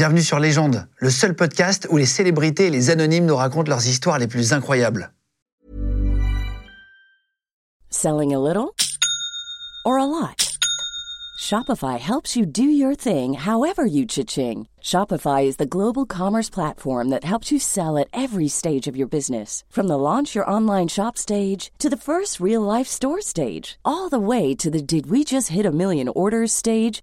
Bienvenue sur Légende, le seul podcast où les célébrités et les anonymes nous racontent leurs histoires les plus incroyables. Selling a little or a lot? Shopify helps you do your thing however you cha-ching. Shopify is the global commerce platform that helps you sell at every stage of your business. From the launch your online shop stage to the first real life store stage, all the way to the did we just hit a million orders stage.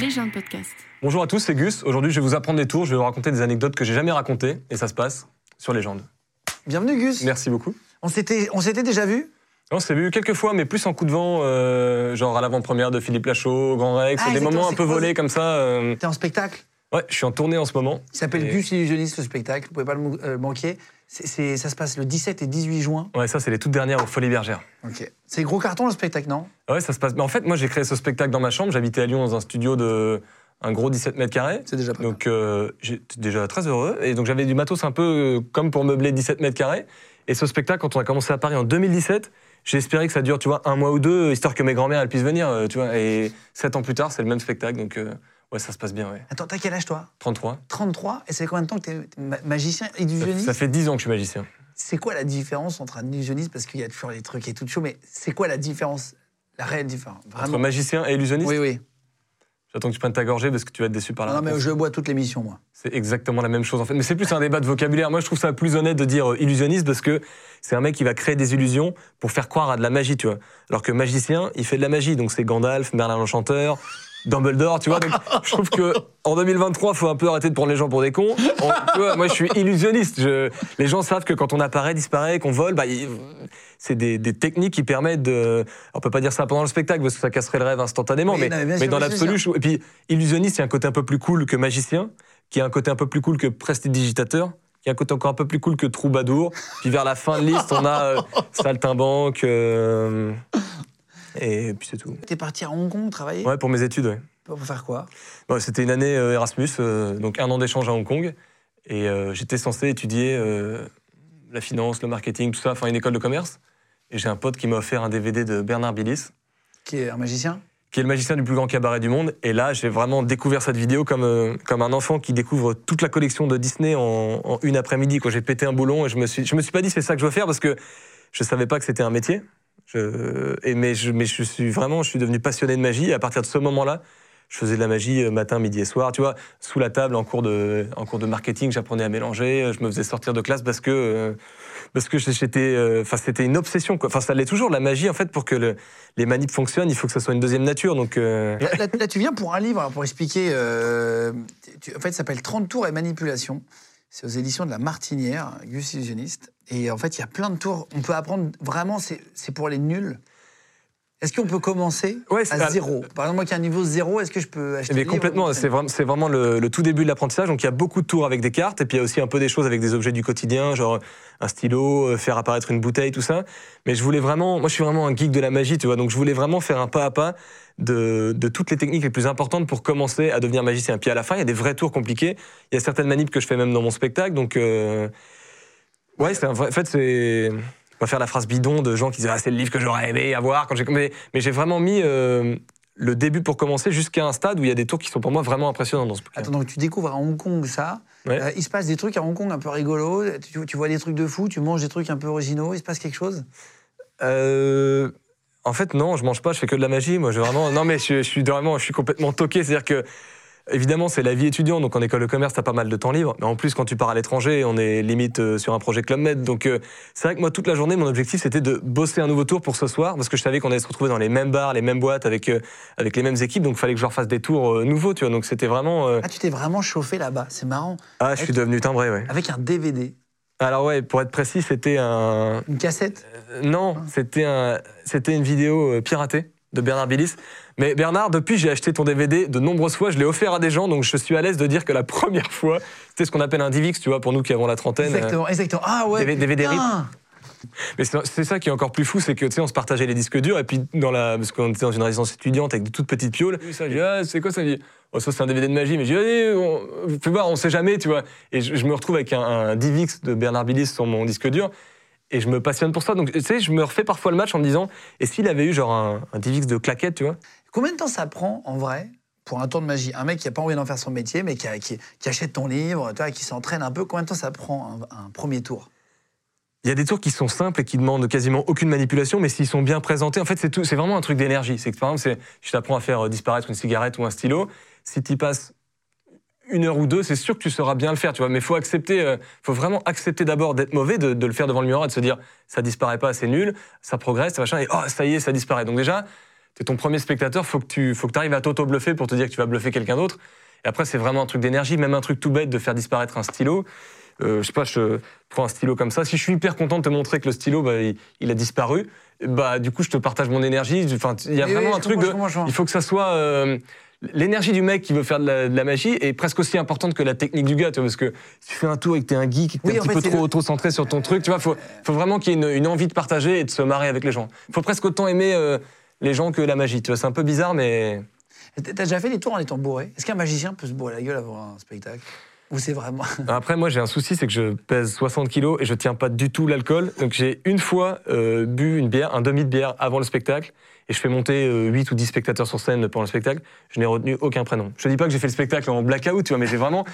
Les gens de podcast. Bonjour à tous, c'est Gus. Aujourd'hui, je vais vous apprendre des tours, je vais vous raconter des anecdotes que j'ai jamais racontées, et ça se passe sur Légende. Bienvenue Gus. Merci beaucoup. On s'était, on s'était déjà vu On s'est vu quelques fois, mais plus en coup de vent, euh, genre à l'avant-première de Philippe Lachaud, au Grand Rex, Ah, des moments un peu volés comme ça. euh. T'es en spectacle? Ouais, je suis en tournée en ce moment. Il s'appelle Et- Gus Illusionniste, le spectacle. Vous pouvez pas le euh, manquer. C'est, ça se passe le 17 et 18 juin. Ouais, ça, c'est les toutes dernières aux Folies Bergères. Ok. C'est gros carton le spectacle, non? Ouais, ça se passe. Mais en fait, moi, j'ai créé ce spectacle dans ma chambre. J'habitais à Lyon dans un studio de un gros 17 mètres carrés. C'est déjà pas. Donc, euh, j'étais déjà très heureux. Et donc, j'avais du matos un peu euh, comme pour meubler 17 mètres carrés. Et ce spectacle, quand on a commencé à Paris en 2017, j'ai espéré que ça dure, tu vois, un mois ou deux, histoire que mes grands-mères, elles puissent venir, euh, tu vois. Et sept ans plus tard, c'est le même spectacle. Donc, euh, ouais, ça se passe bien, ouais. Attends, t'as quel âge toi? 33. 33 Et c'est combien de temps que t'es t'es ma- magicien illusionniste Ça fait 10 ans que je suis magicien. C'est quoi la différence entre un illusionniste Parce qu'il y a toujours les trucs et tout chaud, mais c'est quoi la différence La réelle différence? Entre Vraiment magicien et illusionniste, Oui, oui. j'attends que tu prennes ta gorgée parce que tu vas être déçu par la Non, mais je bois toute l'émission, moi. C'est exactement la même chose en fait. Mais c'est plus un débat de vocabulaire. Moi, je trouve ça plus honnête de dire euh, illusionniste parce que c'est un mec qui va créer des illusions pour faire croire à de la magie, tu vois. Alors que magicien, il fait de la magie. Donc c'est Gandalf, Merlin l'Enchanteur, Dumbledore, tu vois. Donc je trouve que en 2023, faut un peu arrêter de prendre les gens pour des cons. On- tu vois, moi, je suis illusionniste. Je- les gens savent que quand on apparaît, disparaît, qu'on vole, bah, il- c'est des, des techniques qui permettent de. On peut pas dire ça pendant le spectacle parce que ça casserait le rêve instantanément. Mais, non, mais bien mais sûr, dans l'absolu, je et puis illusionniste, il y a un côté un peu plus cool que magicien qui a un côté un peu plus cool que prestidigitateur, qui a un côté encore un peu plus cool que troubadour. Puis vers la fin de liste, on a euh, saltimbanque. euh, et puis c'est tout. T'es parti à Hong Kong travailler? Ouais, pour mes études, ouais. Pour faire quoi? Bon, C'était une année euh, Erasmus, euh, donc un an d'échange à Hong Kong. Et euh, j'étais censé étudier la finance, le marketing, tout ça, enfin une école de commerce. Et j'ai un pote qui m'a offert un DVD de Bernard Billis, Qui est un magicien? Qui est le magicien du plus grand cabaret du monde. Et là, j'ai vraiment découvert cette vidéo comme, comme un enfant qui découvre toute la collection de Disney en, en une après-midi. Quand j'ai pété un boulon et je me suis, je me suis pas dit c'est ça que je veux faire parce que je savais pas que c'était un métier. Je, et mais, je, mais je suis vraiment, je suis devenu passionné de magie. À partir de ce moment-là, je faisais de la magie euh, matin, midi et soir. Tu vois, sous la table, en cours de, en cours de marketing, j'apprenais à mélanger. Je me faisais sortir de classe parce que, euh, parce que j'étais, euh, enfin, c'était une obsession. Enfin, ça l'est toujours. La magie, en fait, pour que le- les manips fonctionnent, il faut que ça soit une deuxième nature. Donc, euh, là, tu viens pour un livre, alors, pour expliquer. euh, tu- en fait, ça s'appelle 30 tours et manipulation. C'est aux éditions de La Martinière, Gus Illusionniste. Et en fait, il y a plein de tours. On peut apprendre vraiment, c'est pour les nuls. Est-ce qu'on peut commencer Ouais, à zéro? Par exemple, moi qui ai un niveau zéro, est-ce que je peux acheter Mais le livre complètement, c'est vraiment, le, le tout début de l'apprentissage. Donc il y a beaucoup de tours avec des cartes, et puis il y a aussi un peu des choses avec des objets du quotidien, genre un stylo, euh, faire apparaître une bouteille, tout ça. Mais je voulais vraiment, moi je suis vraiment un geek de la magie, tu vois, donc je voulais vraiment faire un pas à pas de, de toutes les techniques les plus importantes pour commencer à devenir magicien. Puis à la fin, il y a des vrais tours compliqués. Il y a certaines manips que je fais même dans mon spectacle, donc euh, ouais, c'est un vrai. En fait, c'est on va faire la phrase bidon de gens qui disent ah, c'est le livre que j'aurais aimé avoir quand j'ai mais, mais j'ai vraiment mis euh, le début pour commencer jusqu'à un stade où il y a des tours qui sont pour moi vraiment impressionnants dans ce bouquin. Attends, donc tu découvres à Hong Kong ça. Ouais. Euh, il se passe des trucs à Hong Kong un peu rigolos. Tu, tu vois des trucs de fou, tu manges des trucs un peu originaux. Il se passe quelque chose? Euh, en fait, non, je mange pas, je fais que de la magie. Moi, je vraiment, non, mais je, je suis vraiment, je suis complètement toqué. C'est-à-dire que, évidemment, c'est la vie étudiante. Donc, en école de commerce, t'as pas mal de temps libre. Mais en plus, quand tu pars à l'étranger, on est limite euh, sur un projet Club Med. Donc, euh, c'est vrai que moi, toute la journée, mon objectif, c'était de bosser un nouveau tour pour ce soir, parce que je savais qu'on allait se retrouver dans les mêmes bars, les mêmes boîtes, avec euh, avec les mêmes équipes. Donc, il fallait que je leur fasse des tours euh, nouveaux, tu vois. Donc, c'était vraiment. Ah, tu t'es vraiment chauffé là-bas. C'est marrant. ah, je suis devenu timbré, ouais. Avec un DVD, Alors ouais, pour être précis, c'était un une cassette? Non, c'était un, c'était une vidéo piratée de Bernard Billis. Mais Bernard, depuis, j'ai acheté ton DVD de nombreuses fois. Je l'ai offert à des gens, donc je suis à l'aise de dire que la première fois, c'était ce qu'on appelle un Divix, tu vois, pour nous qui avons la trentaine. euh, Exactement, exactement. Ah ouais. Des- des DVD putain. Mais c'est ça qui est encore plus fou, c'est que tu sais, on se partageait les disques durs et puis dans la parce qu'on était dans une résidence étudiante avec des toutes petites pioles. Ça, je dis ah c'est quoi ça dit, oh, ça c'est un DVD de magie. Mais je dis allez, on, fais voir, on sait jamais, tu vois. Et je, je me retrouve avec un, un Divix de Bernard Billis sur mon disque dur. Et je me passionne pour ça. Donc, tu sais, je me refais parfois le match en me disant, et s'il avait eu genre un, un Divix de claquette, tu vois? Combien de temps ça prend en vrai pour un tour de magie? Un mec qui a pas envie d'en faire son métier, mais qui, a- achète ton livre, tu vois, qui s'entraîne un peu. Combien de temps ça prend un, premier tour? Il y a des tours qui sont simples et qui demandent quasiment aucune manipulation, mais s'ils sont bien présentés, en fait, c'est tout- c'est vraiment un truc d'énergie. C'est que par exemple, je t'apprends à faire euh, disparaître une cigarette ou un stylo. Si tu passes une heure ou deux, c'est sûr que tu sauras bien le faire, tu vois. Mais faut accepter, euh, faut vraiment accepter d'abord d'être mauvais, de, de le faire devant le miroir et de se dire ça disparaît pas, c'est nul, ça progresse, ça machin, et oh ça y est, ça disparaît. Donc déjà, t'es ton premier spectateur, faut que tu, faut que arrives à t'auto-bluffer pour te dire que tu vas bluffer quelqu'un d'autre. Et après, c'est vraiment un truc d'énergie, même un truc tout bête de faire disparaître un stylo. Euh, je sais pas, je prends un stylo comme ça. Si je suis hyper content de te montrer que le stylo, bah, il, il a disparu, bah du coup, je te partage mon énergie. Enfin, il y a vraiment oui, un truc de, il faut que ça soit euh, l'énergie du mec qui veut faire de la, de la magie est presque aussi importante que la technique du gars, tu vois, parce que si tu fais un tour et que t'es un geek, et que t'es Oui, un petit fait, peu trop le- auto-centré sur ton truc, tu vois, faut, faut vraiment qu'il y ait une, une envie de partager et de se marrer avec les gens. Faut presque autant aimer euh, les gens que la magie, tu vois, c'est un peu bizarre, mais T'as déjà fait des tours en étant bourré? Est-ce qu'un magicien peut se bourrer la gueule avant un spectacle? Ou c'est vraiment. Après, moi, j'ai un souci, c'est que je pèse 60 kilos et je tiens pas du tout l'alcool. Donc, j'ai une fois euh, bu une bière, un demi de bière avant le spectacle, et je fais monter euh, 8 ou 10 spectateurs sur scène pendant le spectacle. Je n'ai retenu aucun prénom. Je te dis pas que j'ai fait le spectacle en blackout, tu vois, mais j'ai vraiment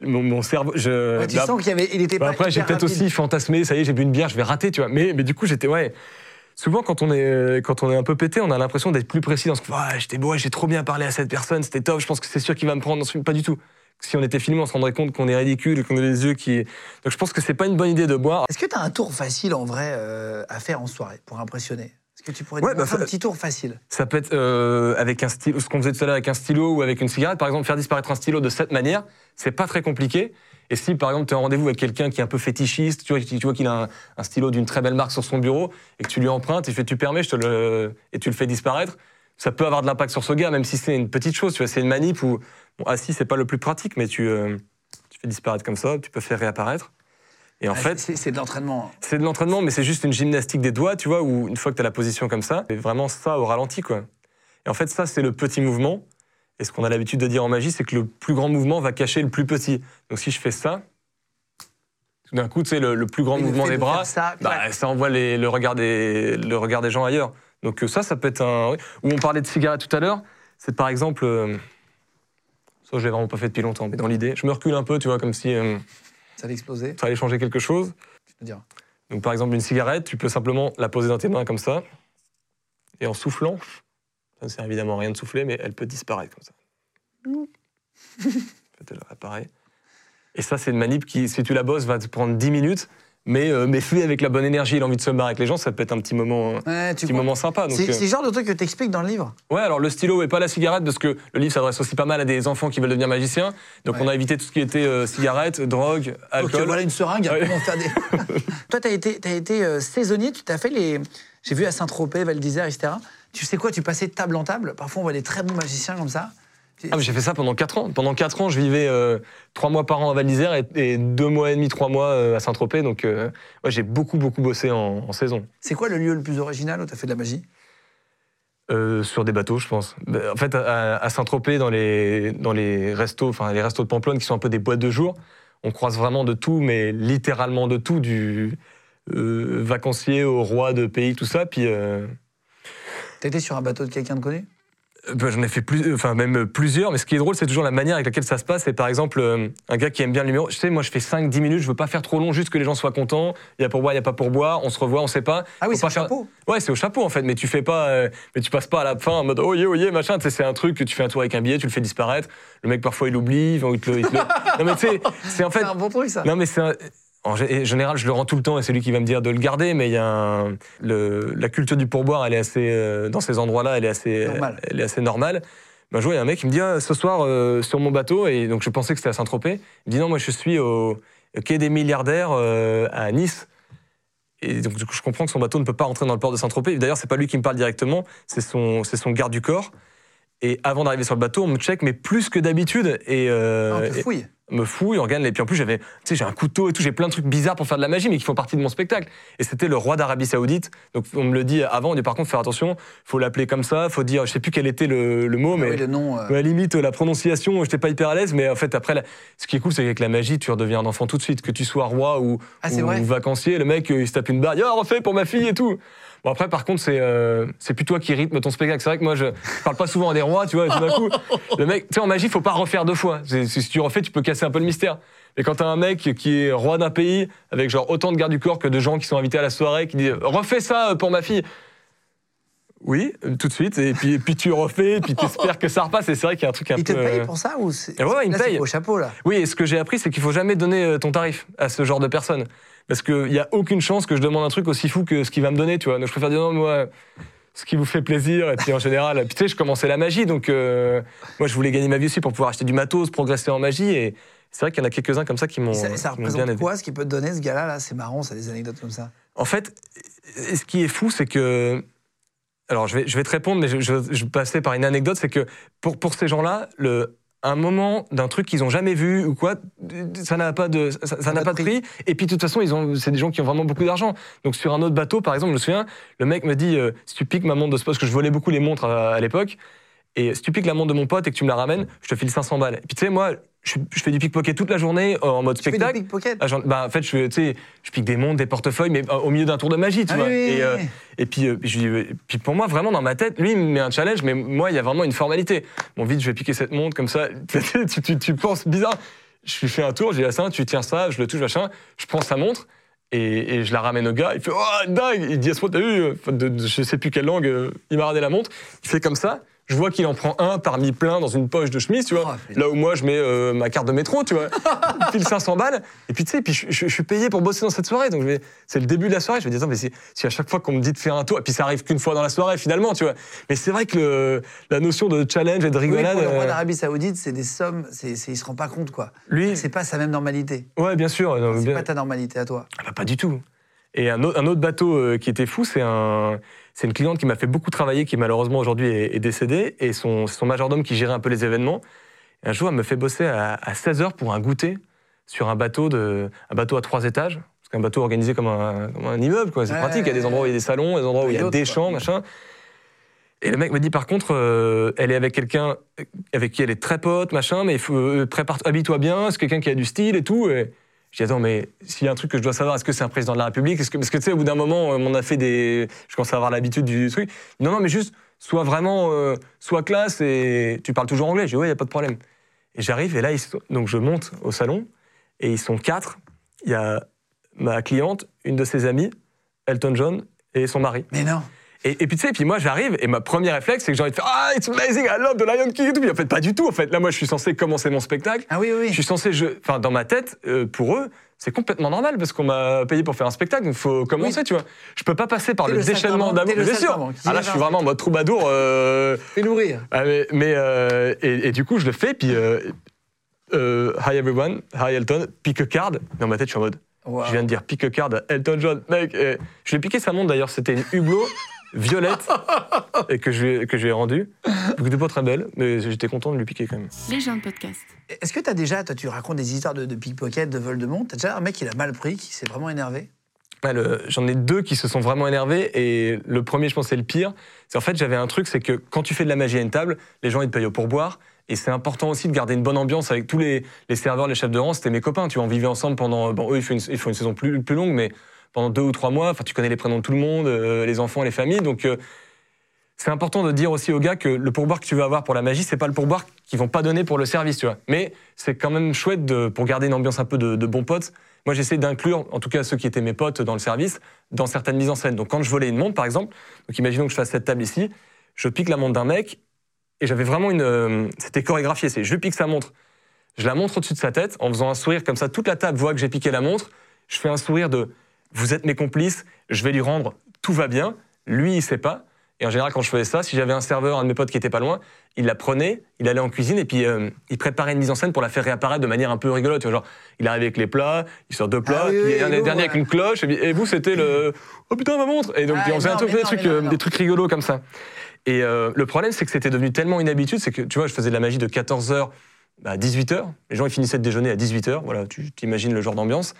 mon, mon cerveau. Je, Ouais, tu bah, sens qu'il y avait, il était bah, pas. après, j'ai peut-être aussi fantasmé. Ça y est, j'ai bu une bière, je vais rater, tu vois. Mais, mais du coup, j'étais ouais. Souvent, quand on est euh, quand on est un peu pété, on a l'impression d'être plus précis dans ce que ouais, j'étais bourré, j'ai trop bien parlé à cette personne, c'était top. Je pense que c'est sûr qu'il va me prendre. Pas du tout. Si on était filmé, on se rendrait compte qu'on est ridicule, qu'on a les yeux qui. Donc, je pense que c'est pas une bonne idée de boire. Est-ce que tu as un tour facile en vrai euh, à faire en soirée pour impressionner? Est-ce que tu pourrais Ouais, bah, un ça- petit tour facile? Ça peut être euh, avec un stylo, ce qu'on faisait tout à l'heure avec un stylo ou avec une cigarette. Par exemple, faire disparaître un stylo de cette manière, c'est pas très compliqué. Et si, par exemple, tu es en rendez-vous avec quelqu'un qui est un peu fétichiste, tu vois, tu vois qu'il a un, un stylo d'une très belle marque sur son bureau, et que tu lui empruntes, et tu fais, tu permets, je te le, et tu le fais disparaître, ça peut avoir de l'impact sur ce gars, même si c'est une petite chose, tu vois, c'est une manip où, bon, assis, c'est pas le plus pratique, mais tu, euh, tu fais disparaître comme ça, tu peux faire réapparaître. Et en Ah, fait, c'est c'est de l'entraînement. c'est de l'entraînement, mais c'est juste une gymnastique des doigts, tu vois, où une fois que tu as la position comme ça, c'est vraiment ça au ralenti, quoi. Et en fait, ça, c'est le petit mouvement. Et ce qu'on a l'habitude de dire en magie, c'est que le plus grand mouvement va cacher le plus petit. Donc si je fais ça, tout d'un coup, tu sais, le, le plus grand Et mouvement des de bras, ça, bah, ça envoie les- le, regard des, le regard des gens ailleurs. Donc euh, ça, ça peut être un... Ou on parlait de cigarettes tout à l'heure, c'est par exemple... euh, ça, je l'ai vraiment pas fait depuis longtemps, mais dans l'idée, je me recule un peu, tu vois, comme si euh, Ça allait exploser, ça allait changer quelque chose. tu peux dire. Donc par exemple une cigarette, tu peux simplement la poser dans tes mains comme ça, et en soufflant, ça ne sert évidemment à rien de souffler, mais elle peut disparaître comme ça. En fait, elle apparaît. Et ça, c'est une manip qui, si tu la bosses, va te prendre 10 minutes, mais, euh, mais fait avec la bonne énergie et l'envie de se marrer avec les gens, ça peut être un petit moment, un Ouais, tu petit moment sympa. Euh, c'est le genre de truc que tu expliques dans le livre Ouais, alors le stylo et pas la cigarette, parce que le livre s'adresse aussi pas mal à des enfants qui veulent devenir magiciens. Donc Ouais. on a évité tout ce qui était euh, cigarette, drogue, Ok, alcool. voilà une seringue, Ouais. comment faire des... Toi, tu as été, t'as été euh, saisonnier, tu t'as fait les... J'ai vu à Saint-Tropez, Val d'Isère, etc. Tu sais quoi, tu passais de table en table. Parfois, on voit des très bons magiciens comme ça. Ah, mais j'ai fait ça pendant 4 ans. Pendant 4 ans, je vivais euh, 3 mois par an à Val d'Isère et, et 2 mois et demi, 3 mois euh, à Saint-Tropez. Donc, euh, ouais, j'ai beaucoup, beaucoup bossé en, en saison. C'est quoi le lieu le plus original où tu as fait de la magie? Euh, sur des bateaux, je pense. Bah, En fait, à, à Saint-Tropez, dans les, dans les restos, enfin les restos de Pamplonne qui sont un peu des boîtes de jour, on croise vraiment de tout, mais littéralement de tout, du vacancier au roi de pays, tout ça. Puis T'as été sur un bateau de quelqu'un de connu? Bah, j'en ai fait plus, enfin même plusieurs. Mais ce qui est drôle, c'est toujours la manière avec laquelle ça se passe. C'est par exemple euh, un gars qui aime bien le numéro. Je sais, moi, je fais 5-10 minutes. Je veux pas faire trop long, juste que les gens soient contents. Il y a pour boire, il y a pas pour boire. On se revoit, on sait pas. Ah oui, c'est faire- chapeau. Ouais, c'est au chapeau en fait, mais tu fais pas, euh, mais tu passes pas à la fin en mode oh yeah, oh yeah, machin. Tu sais, c'est un truc que tu fais un tour avec un billet, tu le fais disparaître. Le mec parfois il oublie, ou il te le- il te le- Non mais tu sais, c'est en fait. C'est un bon truc, ça. Non mais c'est un- En gé- général, je le rends tout le temps et c'est lui qui va me dire de le garder, mais il y a un- le- la culture du pourboire, elle est assez euh, dans ces endroits-là, elle est assez, Normal. elle est assez normale. Ben, un jour, il y a un mec qui me dit ah, ce soir euh, sur mon bateau et donc je pensais que c'était à Saint-Tropez. Il me dit non, moi je suis au, au quai des milliardaires euh, à Nice. Et donc, du coup, je comprends que son bateau ne peut pas rentrer dans le port de Saint-Tropez. D'ailleurs, c'est pas lui qui me parle directement, c'est son, c'est son garde du corps. Et avant d'arriver sur le bateau, on me check, mais plus que d'habitude. Et, euh, Ah, on te et- fouille. me fouille, on regarde, et puis en plus j'avais, tu sais, j'ai un couteau et tout, j'ai plein de trucs bizarres pour faire de la magie, mais qui font partie de mon spectacle. Et c'était le roi d'Arabie Saoudite. Donc on me le dit avant, on dit par contre, faire attention, faut l'appeler comme ça, faut dire, je sais plus quel était le, le mot, Ah mais oui, le nom. euh, à la limite, la prononciation, j'étais pas hyper à l'aise, mais en fait, après, la- ce qui est cool, c'est qu'avec la magie, tu redeviens un enfant tout de suite. Que tu sois roi ou, Ah, ou vacancier, le mec, euh, il se tape une barre, il dit, oh, refais pour ma fille et tout. Bon, après, par contre, c'est euh, c'est plus toi qui rythme ton spectacle. C'est vrai que moi, je parle pas souvent à des rois, tu vois, et tout d'un coup, le mec, tu sais, en magie, faut pas refaire deux fois. C'est- c'est- Si tu refais, tu peux casser un peu le mystère. Mais quand t'as un mec qui est roi d'un pays, avec genre autant de gardes du corps que de gens qui sont invités à la soirée, qui dit, refais ça pour ma fille. Oui, euh, tout de suite. Et puis, et puis tu refais, et puis t'espères que ça repasse. Et c'est vrai qu'il y a un truc un Il te peu. paye euh, pour ça ou c'est Ouais, ouais, il me là, c'est paye. au chapeau là? Oui, et ce que j'ai appris, c'est qu'il faut jamais donner euh, ton tarif à ce genre de personne. Parce qu'il n'y a aucune chance que je demande un truc aussi fou que ce qu'il va me donner, tu vois. Donc je préfère dire non, moi, ce qui vous fait plaisir. Et puis en général, puis tu sais, je commençais la magie, donc euh, moi je voulais gagner ma vie aussi pour pouvoir acheter du matos, progresser en magie. Et c'est vrai qu'il y en a quelques-uns comme ça qui m'ont ça, ça qui m'ont bien représente aidé. quoi ce qu'il peut te donner ce gars-là là? C'est marrant, ça des anecdotes comme ça. En fait, ce qui est fou, c'est que. Alors, je vais, je vais te répondre, mais je, je, je vais passer par une anecdote. C'est que pour, pour ces gens-là, le, un moment d'un truc qu'ils n'ont jamais vu ou quoi, ça n'a pas de, ça, ça n'a pas de prix. Et puis, de toute façon, ils ont, c'est des gens qui ont vraiment beaucoup d'argent. Donc, sur un autre bateau, par exemple, je me souviens, le mec me dit euh, si tu piques ma montre de ce poste, parce que je volais beaucoup les montres à, à l'époque, et si tu piques la montre de mon pote et que tu me la ramènes, je te file 500 balles. Et puis, tu sais, moi, je, je fais du pickpocket toute la journée euh, en mode Tu fais du spectacle. pickpocket? Ah, bah, en fait, je, fais, tu sais, je pique des montres, des portefeuilles, mais euh, au milieu d'un tour de magie, tu Ah vois. oui, oui, et, euh, oui. et puis, puis je dis, puis pour moi, vraiment, dans ma tête, lui, il me met un challenge, mais moi, il y a vraiment une formalité. Bon, vite, je vais piquer cette montre, comme ça, tu, tu, tu penses bizarre. Je lui fais un tour, je dis à ça, tu tiens ça, je le touche, machin, je prends sa montre. Et, et je la ramène au gars, il fait Oh, dingue Il dit Asmo, t'as vu de, de- Je sais plus quelle langue, il m'a ramené la montre. Il fait comme ça, je vois qu'il en prend un parmi plein dans une poche de chemise, tu vois. Oh, putain. là où moi, je mets euh, ma carte de métro, tu vois. Il file 500 balles. Et puis, tu sais, puis je, je- je suis payé pour bosser dans cette soirée. Donc, c'est le début de la soirée. Je me dis, attends, mais si, si à chaque fois qu'on me dit de faire un tour, et puis ça arrive qu'une fois dans la soirée, finalement, tu vois. Mais c'est vrai que le- la notion de challenge et de Oui, rigolade. pour le roi euh, d'Arabie Saoudite, c'est des sommes, c'est, il se rend pas compte quoi. lui, C'est pas sa même normalité. ouais, bien sûr. C'est bien- pas ta normalité à toi. Ah bah, pas du tout. Et un autre, un autre bateau euh, qui était fou, c'est un, c'est une cliente qui m'a fait beaucoup travailler, qui malheureusement aujourd'hui est, est décédée, et son, c'est son majordome qui gérait un peu les événements. Et un jour, elle me fait bosser à, à 16 heures pour un goûter sur un bateau, de, un bateau à trois étages. Parce qu'un bateau organisé comme un, comme un immeuble, quoi. C'est Ouais, pratique. Il y a des endroits où il y a des salons, des endroits où il y a des quoi. champs, machin. Et le mec me dit par contre, euh, elle est avec quelqu'un avec qui elle est très pote, machin, mais euh, prépare, habille-toi bien, c'est quelqu'un qui a du style et tout. Et je dis attends, mais s'il y a un truc que je dois savoir, est-ce que c'est un président de la République? Est-ce que, Parce que tu sais, au bout d'un moment, euh, on a fait des, je commence à avoir l'habitude du truc. Non, non, mais juste sois vraiment, euh, sois classe et tu parles toujours anglais. Je dis ouais, il y a pas de problème. Et j'arrive et là, ils donc je monte au salon et ils sont quatre. Il y a ma cliente, une de ses amies, Elton John et son mari. Mais non. Et, et puis tu sais, puis moi j'arrive et ma première réflexe c'est que j'ai envie de faire Ah, it's amazing, I love the Lion King et tout. Puis en fait, pas du tout. En fait, là, moi je suis censé commencer mon spectacle. Ah oui, oui. Je suis censé, je, enfin, dans ma tête, euh, pour eux, c'est complètement normal parce qu'on m'a payé pour faire un spectacle, donc il faut commencer, tu vois. Je peux pas passer par le, le déchaînement d'amour. Bien sûr. Ah là, je suis vraiment en mode troubadour. euh, Fais-nous rire. ah, mais, mais, euh, et, et du coup, je le fais, puis euh, Hi everyone, hi Elton, pick a card. Dans ma tête, je suis en mode. Wow. Je viens de dire pick a card à Elton John, mec. je lui ai piqué sa montre d'ailleurs, c'était une Hublot violette et que je lui ai- que je lui ai rendue. Elle était pas très belle, mais j'étais content de lui piquer quand même. Les gens de podcast. Est-ce que tu as déjà, toi, tu racontes des histoires de, de pickpocket, de vol de montre T'as déjà un mec qui l'a mal pris, qui s'est vraiment énervé? Ouais, le- J'en ai deux qui se sont vraiment énervés et le premier, je pense, c'est le pire. C'est en fait, j'avais un truc, c'est que quand tu fais de la magie à une table, les gens ils te payent au pourboire et c'est important aussi de garder une bonne ambiance avec tous les, les serveurs, les chefs de rang. C'était mes copains, tu vois, on vivait ensemble pendant. Bon, eux, ils font une, ils font une saison plus, plus longue, mais pendant deux ou trois mois. Enfin, tu connais les prénoms de tout le monde, euh, les enfants, les familles, donc. euh, c'est important de dire aussi aux gars que le pourboire que tu vas avoir pour la magie, c'est pas le pourboire qu'ils vont pas donner pour le service, tu vois. Mais c'est quand même chouette de, pour garder une ambiance un peu de, bons potes. Moi, j'essaie d'inclure, en tout cas ceux qui étaient mes potes dans le service, dans certaines mises en scène. Donc, quand je volais une montre, par exemple, donc imaginons que je fasse cette table ici, je pique la montre d'un mec et j'avais vraiment une, euh, c'était chorégraphié. C'est je pique sa montre, je la montre au-dessus de sa tête en faisant un sourire comme ça. Toute la table voit que j'ai piqué la montre. Je fais un sourire de vous êtes mes complices, je vais lui rendre, tout va bien. Lui, il sait pas. Et en général, quand je faisais ça, si j'avais un serveur, un de mes potes qui était pas loin, il la prenait, il allait en cuisine et puis euh, il préparait une mise en scène pour la faire réapparaître de manière un peu rigolote. Tu vois, genre, il arrive avec les plats, il sort deux plats, Ah oui, oui, un avec une cloche, et, puis- et vous, c'était le Oh putain, ma montre Et donc, Ah, on faisait un peu trucs, euh, des trucs rigolos comme ça. Et euh, le problème, c'est que c'était devenu tellement une habitude, c'est que tu vois, je faisais de la magie de 14h à 18h. Les gens, ils finissaient de déjeuner à 18h. Voilà, tu t'imagines le genre d'ambiance.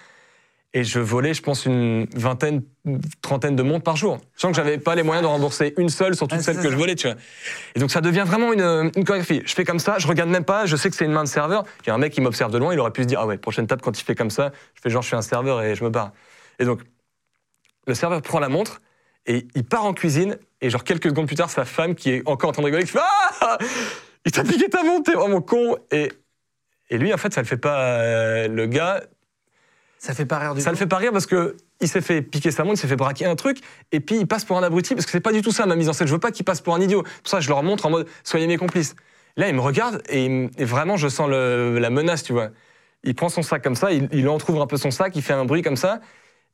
Et je volais, je pense, une vingtaine, trentaine de montres par jour. Je sens que j'avais pas les moyens de rembourser une seule sur toutes Ah, celles que je volais, tu vois. Et donc ça devient vraiment une, une chorégraphie. Je fais comme ça, je regarde même pas, je sais que c'est une main de serveur. Il y a un mec qui m'observe de loin, il aurait pu se dire, ah ouais, prochaine table, quand il fait comme ça, je fais genre, je suis un serveur et je me barre. Et donc, le serveur prend la montre et il part en cuisine. Et genre, quelques secondes plus tard, sa femme, qui est encore en train de rigoler, qui fait Ah Il t'a piqué ta montre, t'es vraiment con. Et, et lui, en fait, ça le fait pas. euh, le gars, Ça fait pas rire du ça le fait pas rire parce que il s'est fait piquer sa montre, il s'est fait braquer un truc, et puis il passe pour un abruti parce que c'est pas du tout ça ma mise en scène. Je veux pas qu'il passe pour un idiot. Pour ça, je leur montre en mode soyez mes complices. Là, il me regarde et, il me- et vraiment, je sens le- la menace, tu vois. Il prend son sac comme ça, il, il entrouvre un peu son sac, il fait un bruit comme ça,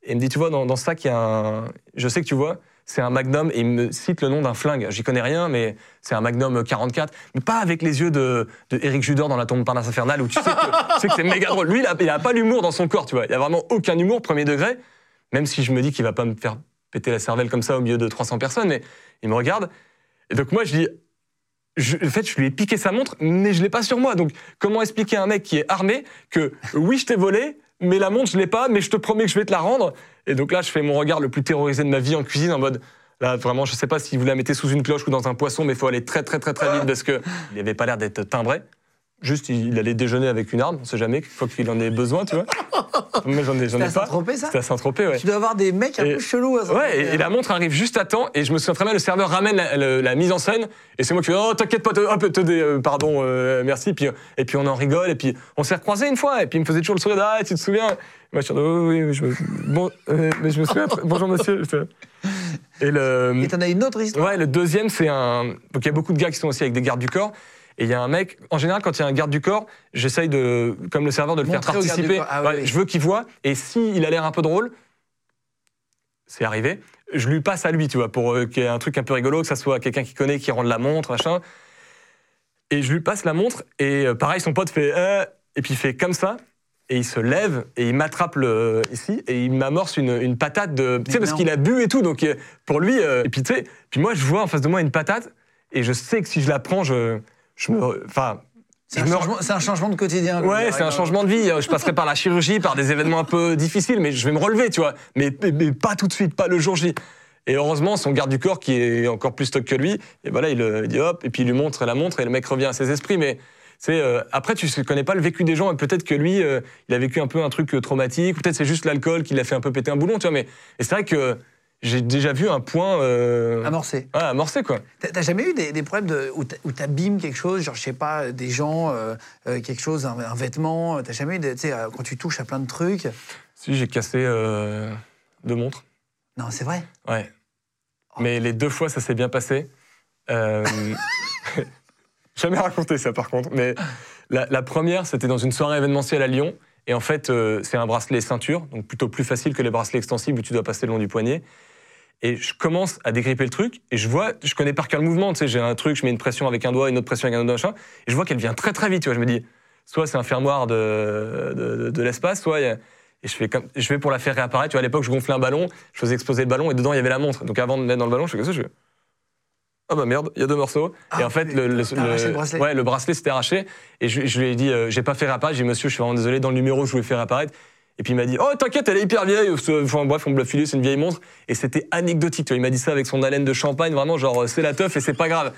et il me dit tu vois, dans, dans ce sac, il y a un. Je sais que tu vois, c'est un Magnum, et il me cite le nom d'un flingue. J'y connais rien, mais c'est un Magnum 44, mais pas avec les yeux de, de Eric Judor dans La tombe Parnasse infernale où tu sais que, que c'est méga drôle. Lui, il a, pas l'humour dans son corps, tu vois. Il a vraiment aucun humour premier degré, même si je me dis qu'il va pas me faire péter la cervelle comme ça au milieu de 300 personnes, mais il me regarde. Et donc moi, je dis, en fait, je lui ai piqué sa montre, mais je l'ai pas sur moi. Donc, comment expliquer à un mec qui est armé que oui, je t'ai volé, mais la montre, je l'ai pas, mais je te promets que je vais te la rendre? Et donc là, je fais mon regard le plus terrorisé de ma vie en cuisine, en mode. Là, vraiment, je sais pas si vous la mettez sous une cloche ou dans un poisson, mais il faut aller très, très, très, très vite parce que il avait pas l'air d'être timbré. Juste, il allait déjeuner avec une arme, on sait jamais, faut qu'il en ait besoin, tu vois. Moi, j'en ai, j'en C'était ai pas. Saint-Tropez, ça C'était à Saint-Tropez, ouais. Tu dois avoir des mecs un Et- peu chelous. à Ouais, et, et la montre arrive juste à temps, et je me souviens très bien, le serveur ramène la, mise en scène, et c'est moi qui fais Oh, t'inquiète pas, hop, euh, pardon, euh, merci, puis, euh, et puis on en rigole, et puis on s'est recroisés une fois, et puis il me faisait toujours le sourire Ah, tu te souviens? Moi, je suis mode, oui, oui, je bon, euh, mais je me souviens, bonjour monsieur. Et le. Et t'en as une autre histoire? Ouais, le deuxième, c'est un. Donc il y a beaucoup de gars qui sont aussi avec des gardes du corps. Et il y a un mec, en général, quand il y a un garde du corps, j'essaye de, comme le serveur, de le faire Montrer participer. Ah oui, Ouais, oui. Je veux qu'il voit. Et s'il a l'air un peu drôle, c'est arrivé, je lui passe à lui, tu vois, pour euh, qu'il y ait un truc un peu rigolo, que ça soit quelqu'un qui connaît, qui rende la montre, machin. Et je lui passe la montre, et euh, pareil, son pote fait. Euh, et puis il fait comme ça. Et il se lève et il m'attrape ici et il m'amorce une, une patate de. Tu sais, parce qu'il a bu et tout, donc pour lui. et puis tu sais, puis moi je vois en face de moi une patate et je sais que si je la prends, je, je me. Enfin. C'est un, me- changement- c'est un changement de quotidien. Ouais, c'est un changement de vie. Je passerai par la chirurgie, par des événements un peu difficiles, mais je vais me relever, tu vois. Mais, mais, mais pas tout de suite, pas le jour J. Et heureusement, son garde du corps, qui est encore plus stock que lui, et voilà, il, euh, il dit hop, et puis il lui montre la montre, et le mec revient à ses esprits. Mais c'est euh, après, tu ne connais pas le vécu des gens, et peut-être que lui, euh, il a vécu un peu un truc traumatique, ou peut-être c'est juste l'alcool qui l'a fait un peu péter un boulon, tu vois. Mais et c'est vrai que j'ai déjà vu un point euh, Amorcé. ouais, amorcé, quoi. T'as jamais eu des, des problèmes de, où t'a- où t'abîmes quelque chose, genre je sais pas, des gens, euh, euh, quelque chose, un, un vêtement, t'as jamais eu, tu sais, quand tu touches à plein de trucs? Si, j'ai cassé deux montres. Non, c'est vrai? Ouais. Mais les deux fois, ça s'est bien passé. Jamais raconté ça, par contre. Mais la, la première, c'était dans une soirée événementielle à Lyon. Et en fait, euh, c'est un bracelet ceinture, donc plutôt plus facile que les bracelets extensibles où tu dois passer le long du poignet. Et je commence à dégripper le truc, et je vois, je connais par cœur le mouvement, tu sais, j'ai un truc, je mets une pression avec un doigt, une autre pression avec un autre machin, et je vois qu'elle vient très très vite, tu vois. Je me dis, soit c'est un fermoir de, de, de- de l'espace, soit il y a- Et je fais comme, je vais pour la faire réapparaître. Tu vois, à l'époque, je gonflais un ballon, je faisais exploser le ballon et dedans il y avait la montre. Donc avant de me mettre dans le ballon, je fais comme ça, je fais, ah bah merde, il y a deux morceaux. et Ah, en fait, le, le, le bracelet. ouais, le bracelet s'était arraché. Et je, je lui ai dit, euh, j'ai pas fait réapparaître. J'ai dit, monsieur, je suis vraiment désolé. Dans le numéro, je voulais faire réapparaître. Et puis il m'a dit, oh t'inquiète, elle est hyper vieille. Enfin bref, on me l'a filé, c'est une vieille montre. Et c'était anecdotique. Tu vois, il m'a dit ça avec son haleine de champagne, vraiment genre c'est la teuf et c'est pas grave.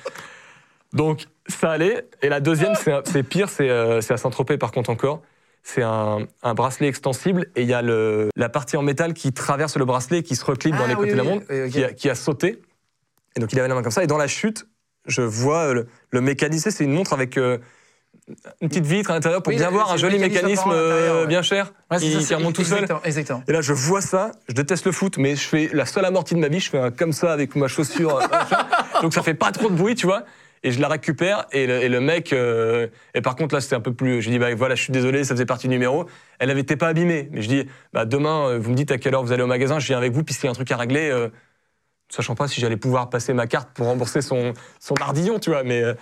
Donc ça allait. Et la deuxième, c'est pire, c'est euh, c'est à Saint-Tropez par contre encore. C'est un, un bracelet extensible et il y a le, la partie en métal qui traverse le bracelet et qui se reclipe dans Ah, les oui, côtés de la montre, oui, qui, a, qui a sauté. Et donc il avait la main comme ça. Et dans la chute, je vois euh, le, le mécanisme. C'est une montre avec euh, une petite vitre à l'intérieur pour Oui, bien voir un joli mécanisme euh, ouais. bien cher Ouais, qui, ça, qui c'est- remonte tout seul. Exactement. Et là, je vois ça, je déteste le foot, mais je fais la seule amortie de ma vie, je fais un comme ça avec ma chaussure. euh, donc ça fait pas trop de bruit, tu vois. Et je la récupère, et le, et le mec. euh, et par contre, là, c'était un peu plus. J'ai dit, bah voilà, je suis désolé, ça faisait partie du numéro. Elle avait été pas abîmée. Mais je dis, bah demain, euh, vous me dites à quelle heure vous allez au magasin, je viens avec vous, puis s'il y a un truc à régler, euh, sachant pas si j'allais pouvoir passer ma carte pour rembourser son, son ardillon, tu vois. Mais, euh,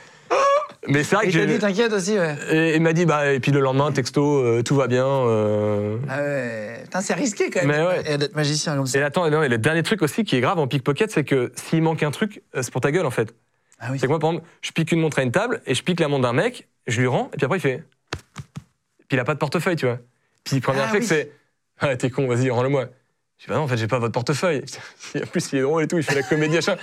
mais c'est vrai Et que t'as dit, t'inquiète aussi, ouais. Et il m'a dit, bah, et puis le lendemain, texto, euh, tout va bien. euh. Ah ouais. Putain, c'est risqué quand même. Mais ouais. Et D'être magicien comme ça. Et attends, non, et le dernier truc aussi qui est grave en pickpocket, c'est que s'il manque un truc, euh, c'est pour ta gueule en fait. Ah oui. C'est que moi, par exemple, je pique une montre à une table et je pique la montre d'un mec, je lui rends, et puis après il fait. Puis il a pas de portefeuille, tu vois. Puis le premier Ah réflexe, oui. c'est Ah, t'es con, vas-y, rends-le-moi. Je dis Bah non, en fait, j'ai pas votre portefeuille. En plus, il est drôle et tout, il fait la comédie, machin.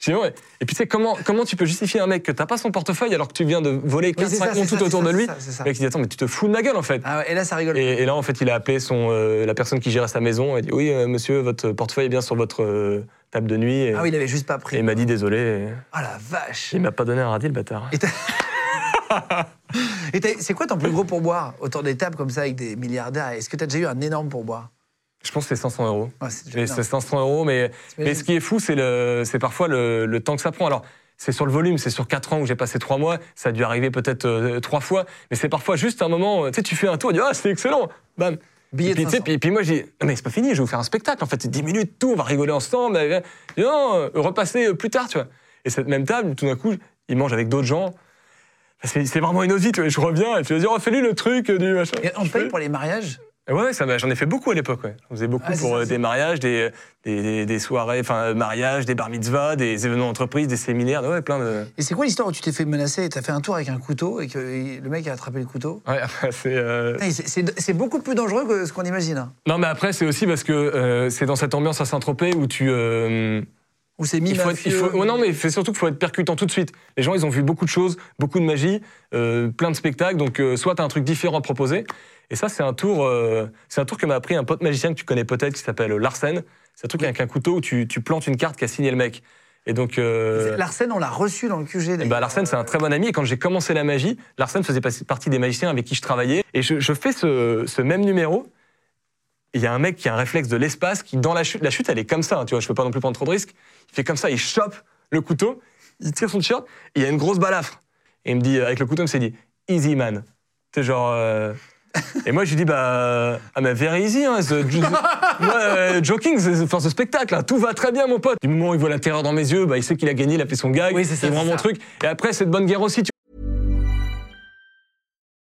Dis Ouais. Et puis tu sais, comment, comment tu peux justifier un mec que t'as pas son portefeuille alors que tu viens de voler Oui, 4 c'est ça, 5 c'est montres ça, tout autour de lui ça. Le mec, il dit Attends, mais tu te fous de ma gueule en fait. Ah ouais, et là, ça rigole. Et, et là, en fait, il a appelé son, euh, la personne qui gérait sa maison. A dit Oui, euh, monsieur, votre portefeuille est bien sur votre euh, table de nuit. Et, Ah oui, il avait juste pas et pris. il m'a dit désolé. et Ah la vache. il m'a pas donné un radis, le bâtard. Et Et c'est quoi ton plus gros pourboire autour des tables comme ça avec des milliardaires? Est-ce que t'as déjà eu un énorme pourboire? Je pense que c'est 500 euros. Ouais, c'est déjà Et énorme. C'est 500 euros, mais, mais ce qui est fou, c'est le- c'est parfois le, le temps que ça prend. Alors, c'est sur le volume, c'est sur 4 ans où j'ai passé 3 mois, ça a dû arriver peut-être 3 fois, mais c'est parfois juste un moment, euh, tu sais, tu fais un tour, tu dis, ah, c'est excellent, bam. Billet Et de puis, 500. puis, puis moi, je dis, Non, mais c'est pas fini, je vais vous faire un spectacle, en fait, c'est 10 minutes, tout, on va rigoler ensemble. Dis, non, euh, repasser euh, plus tard, tu vois. Et cette même table, tout d'un coup, ils mangent avec d'autres gens. C'est vraiment une tu vois. Je reviens et tu vas dire, oh, fais-lui le truc euh, du machin. Et on paye pour les mariages? Ouais, ouais, j'en ai fait beaucoup à l'époque. Ouais. On faisait beaucoup Ah, pour ça, euh, des mariages, des, des, des- des soirées, enfin euh, mariages, des bar mitzvahs, des événements d'entreprise, des séminaires, ouais, plein de. Et c'est quoi l'histoire où tu t'es fait menacer T'as fait un tour avec un couteau et que le mec a attrapé le couteau? Ouais, c'est. euh, Putain, c'est- C'est beaucoup plus dangereux que ce qu'on imagine. hein. Non, mais après, c'est aussi parce que euh, c'est dans cette ambiance à Saint-Tropez où tu. Où c'est il mi faut être- il faut- ouais, non, mais c'est surtout qu'il faut être percutant tout de suite. Les gens, ils ont vu beaucoup de choses, beaucoup de magie, euh, plein de spectacles. Donc, euh, soit tu as un truc différent à proposer. Et ça, c'est un tour, euh, c'est un tour que m'a appris un pote magicien que tu connais peut-être, qui s'appelle Larsen. C'est un truc avec un couteau où tu, tu plantes une carte qu'a signé le mec. Et donc. euh, Larsen, on l'a reçu dans le QG. Eh d'ailleurs. ben, Larsen, c'est un très bon ami. Et quand j'ai commencé la magie, Larsen faisait partie des magiciens avec qui je travaillais. Et je, je fais ce, ce même numéro. Il y a un mec qui a un réflexe de l'espace qui, dans la chute, la chute, elle est comme ça. hein, tu vois, je peux pas non plus prendre trop de risques. Il fait comme ça, il chope le couteau, il tire son t-shirt, et il y a une grosse balafre. Et il me dit, avec le couteau, il s'est dit, easy man. C'est genre. euh, Et moi, je lui dis, bah, ah, mais very easy, hein, moi, euh, joking, c'est enfin, ce spectacle, hein, tout va très bien, mon pote. Du moment où il voit la terreur dans mes yeux, bah, il sait qu'il a gagné, il a fait son gag, Oui, c'est ça, il me rend c'est mon truc. Et après, c'est de bonne guerre aussi, tu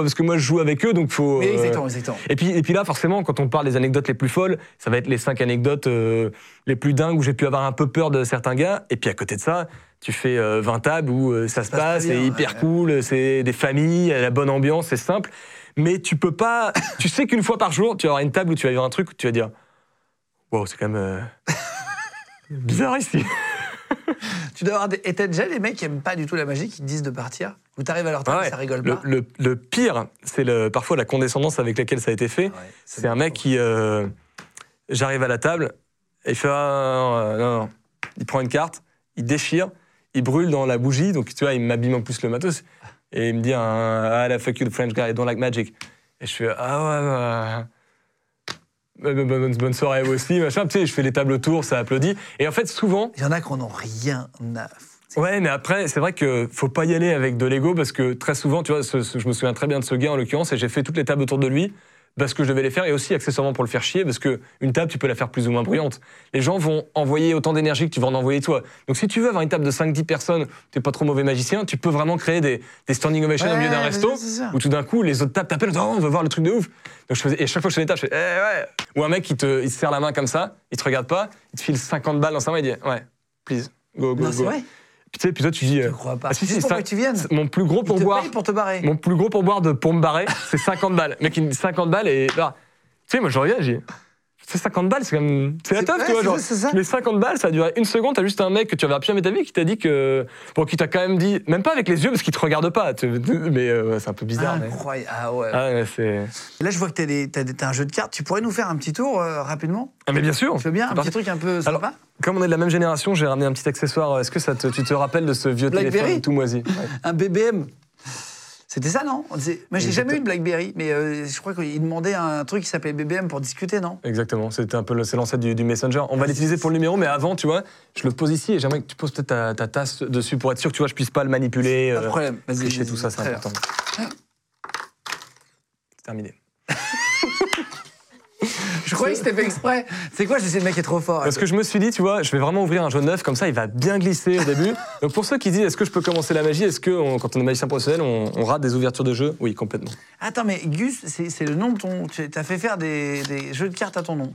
Parce que moi, je joue avec eux, donc faut. Oui, euh, exactement, exactement. Et puis, et puis là, forcément, quand on parle des anecdotes les plus folles, ça va être les cinq anecdotes euh, les plus dingues où j'ai pu avoir un peu peur de certains gars. Et puis à côté de ça, tu fais euh, 20 tables où euh, ça se passe c'est hyper ouais. cool, c'est des familles, la bonne ambiance, c'est simple. Mais tu peux pas. tu sais qu'une fois par jour, tu vas avoir une table où tu vas vivre un truc où tu vas dire Wow, c'est quand même. bizarre ici. Tu dois avoir des... Et t'as déjà les mecs qui aiment pas du tout la magie, qui te disent de partir? Ou t'arrives à leur table, Ah ouais. ça rigole le, pas le- le pire, c'est le- parfois la condescendance avec laquelle ça a été fait. Ouais, C'est un mec qui. euh, J'arrive à la table, et il fait Ah, non, non, non. Il prend une carte, il déchire, il brûle dans la bougie, donc tu vois, il m'abîme en plus le matos. Et il me dit Ah, la fuck you, the French guy, I don't like magic. Et je fais Ah ouais, ouais. Bonne, bonne- soirée à vous aussi, machin. Tu sais, je fais les tables autour, ça applaudit. Et en fait, souvent, Il y en a qui en ont rien à foutre. Ouais, mais après, c'est vrai que faut pas y aller avec de l'ego parce que très souvent, tu vois, ce- ce- je me souviens très bien de ce gars en l'occurrence et j'ai fait toutes les tables autour de lui parce que je devais les faire et aussi accessoirement pour le faire chier parce que une table, tu peux la faire plus ou moins bruyante. Les gens vont envoyer autant d'énergie que tu vas en envoyer toi. Donc si tu veux avoir une table de 5-10 personnes, t'es pas trop mauvais magicien, tu peux vraiment créer des, des standing ovations au milieu d'un Ouais, resto où tout d'un coup, les autres tables t'appellent, oh, on veut voir le truc de ouf. Donc je faisais, et chaque fois que je fais des tables, je fais, eh ouais. Ou un mec qui te, il te serre la main comme ça, il te regarde pas, il te file 50 balles dans sa main, il dit, ouais, please, go, go, Non, go. Tu sais, puis toi tu dis. Je euh, crois pas. ah, si, C'est si, pour ça- que tu viennes. Mon plus gros pourboire. pour te barrer. Mon plus gros pourboire de pour me barrer, c'est 50 balles. Mec, il me dit 50 balles et là, tu sais, moi je reviens, j'ai. C'est 50 balles, c'est quand même. C'est la teuf, ouais, tu vois. Genre, ça, ça. mets 50 balles, ça a duré une seconde, t'as juste un mec que tu avais jamais ta vie qui t'a dit que. Bon, qui t'a quand même dit, même pas avec les yeux parce qu'il te regarde pas, tu- mais euh, c'est un peu bizarre. mais- Incroyable. Ah ouais. Ah, ouais, c'est. Là, je vois que t'as des- t'as des- t'as un jeu de cartes. Tu pourrais nous faire un petit tour euh, rapidement? Ah, mais bien sûr. Tu veux bien Un petit truc un peu Alors, sympa? Comme on est de la même génération, j'ai ramené un petit accessoire. Est-ce que ça te- tu te rappelles de ce vieux Blackberry? téléphone tout moisi? Ouais. Un BBM C'était ça, non On disait- Moi, j'ai jamais eu de Blackberry, mais euh, je crois qu'il demandait un truc qui s'appelait BBM pour discuter, non Exactement, c'était un peu le- l'ancêtre du, du Messenger. On va l'utiliser pour le numéro, mais avant, tu vois, je le pose ici et j'aimerais que tu poses peut-être ta, ta tasse dessus pour être sûr que tu vois, je puisse pas le manipuler. Pas de euh, problème. Vas-y, tout ça, c'est très bien. important. C'est terminé. Je croyais que c'était fait exprès. C'est quoi, j'essaie de mec est trop fort. Parce que je me suis dit, tu vois, je vais vraiment ouvrir un jeu neuf, comme ça, il va bien glisser au début. Donc pour ceux qui disent, est-ce que je peux commencer la magie Est-ce que, on- quand on est magicien professionnel, on, on rate des ouvertures de jeu? Oui, complètement. Attends, mais Gus, c'est c'est le nom de ton. Tu as fait faire des, des jeux de cartes à ton nom.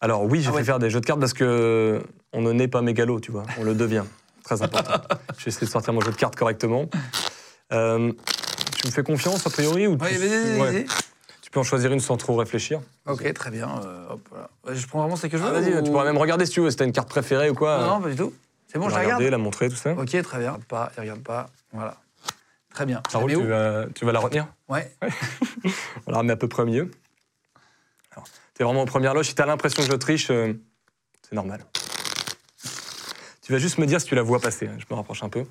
Alors oui, j'ai Ah fait ouais. faire des jeux de cartes parce que on ne naît pas mégalo, tu vois, on le devient. Très important. je vais essayer de sortir mon jeu de cartes correctement. Euh, tu me fais confiance a priori ou tu, Oui, vas-y, vas-y, Ouais. Tu peux en choisir une sans trop réfléchir Ok, très bien. euh, hop, voilà. Ouais, Je prends vraiment celle que je veux. Ah, Vas-y, ou- tu pourrais même regarder si tu veux, si t'as une carte préférée ou quoi. Non, non, pas du tout. C'est bon, je la regarde. regarder, la montrer, tout ça. Ok, très bien. Pas, il regarde pas. Voilà. Très bien. Tu vas, tu vas la retenir? Ouais. On la remet à peu près au milieu. Alors, t'es vraiment en première loge. Si t'as l'impression que je triche, euh, c'est normal. Tu vas juste me dire si tu la vois passer. hein. Je me rapproche un peu.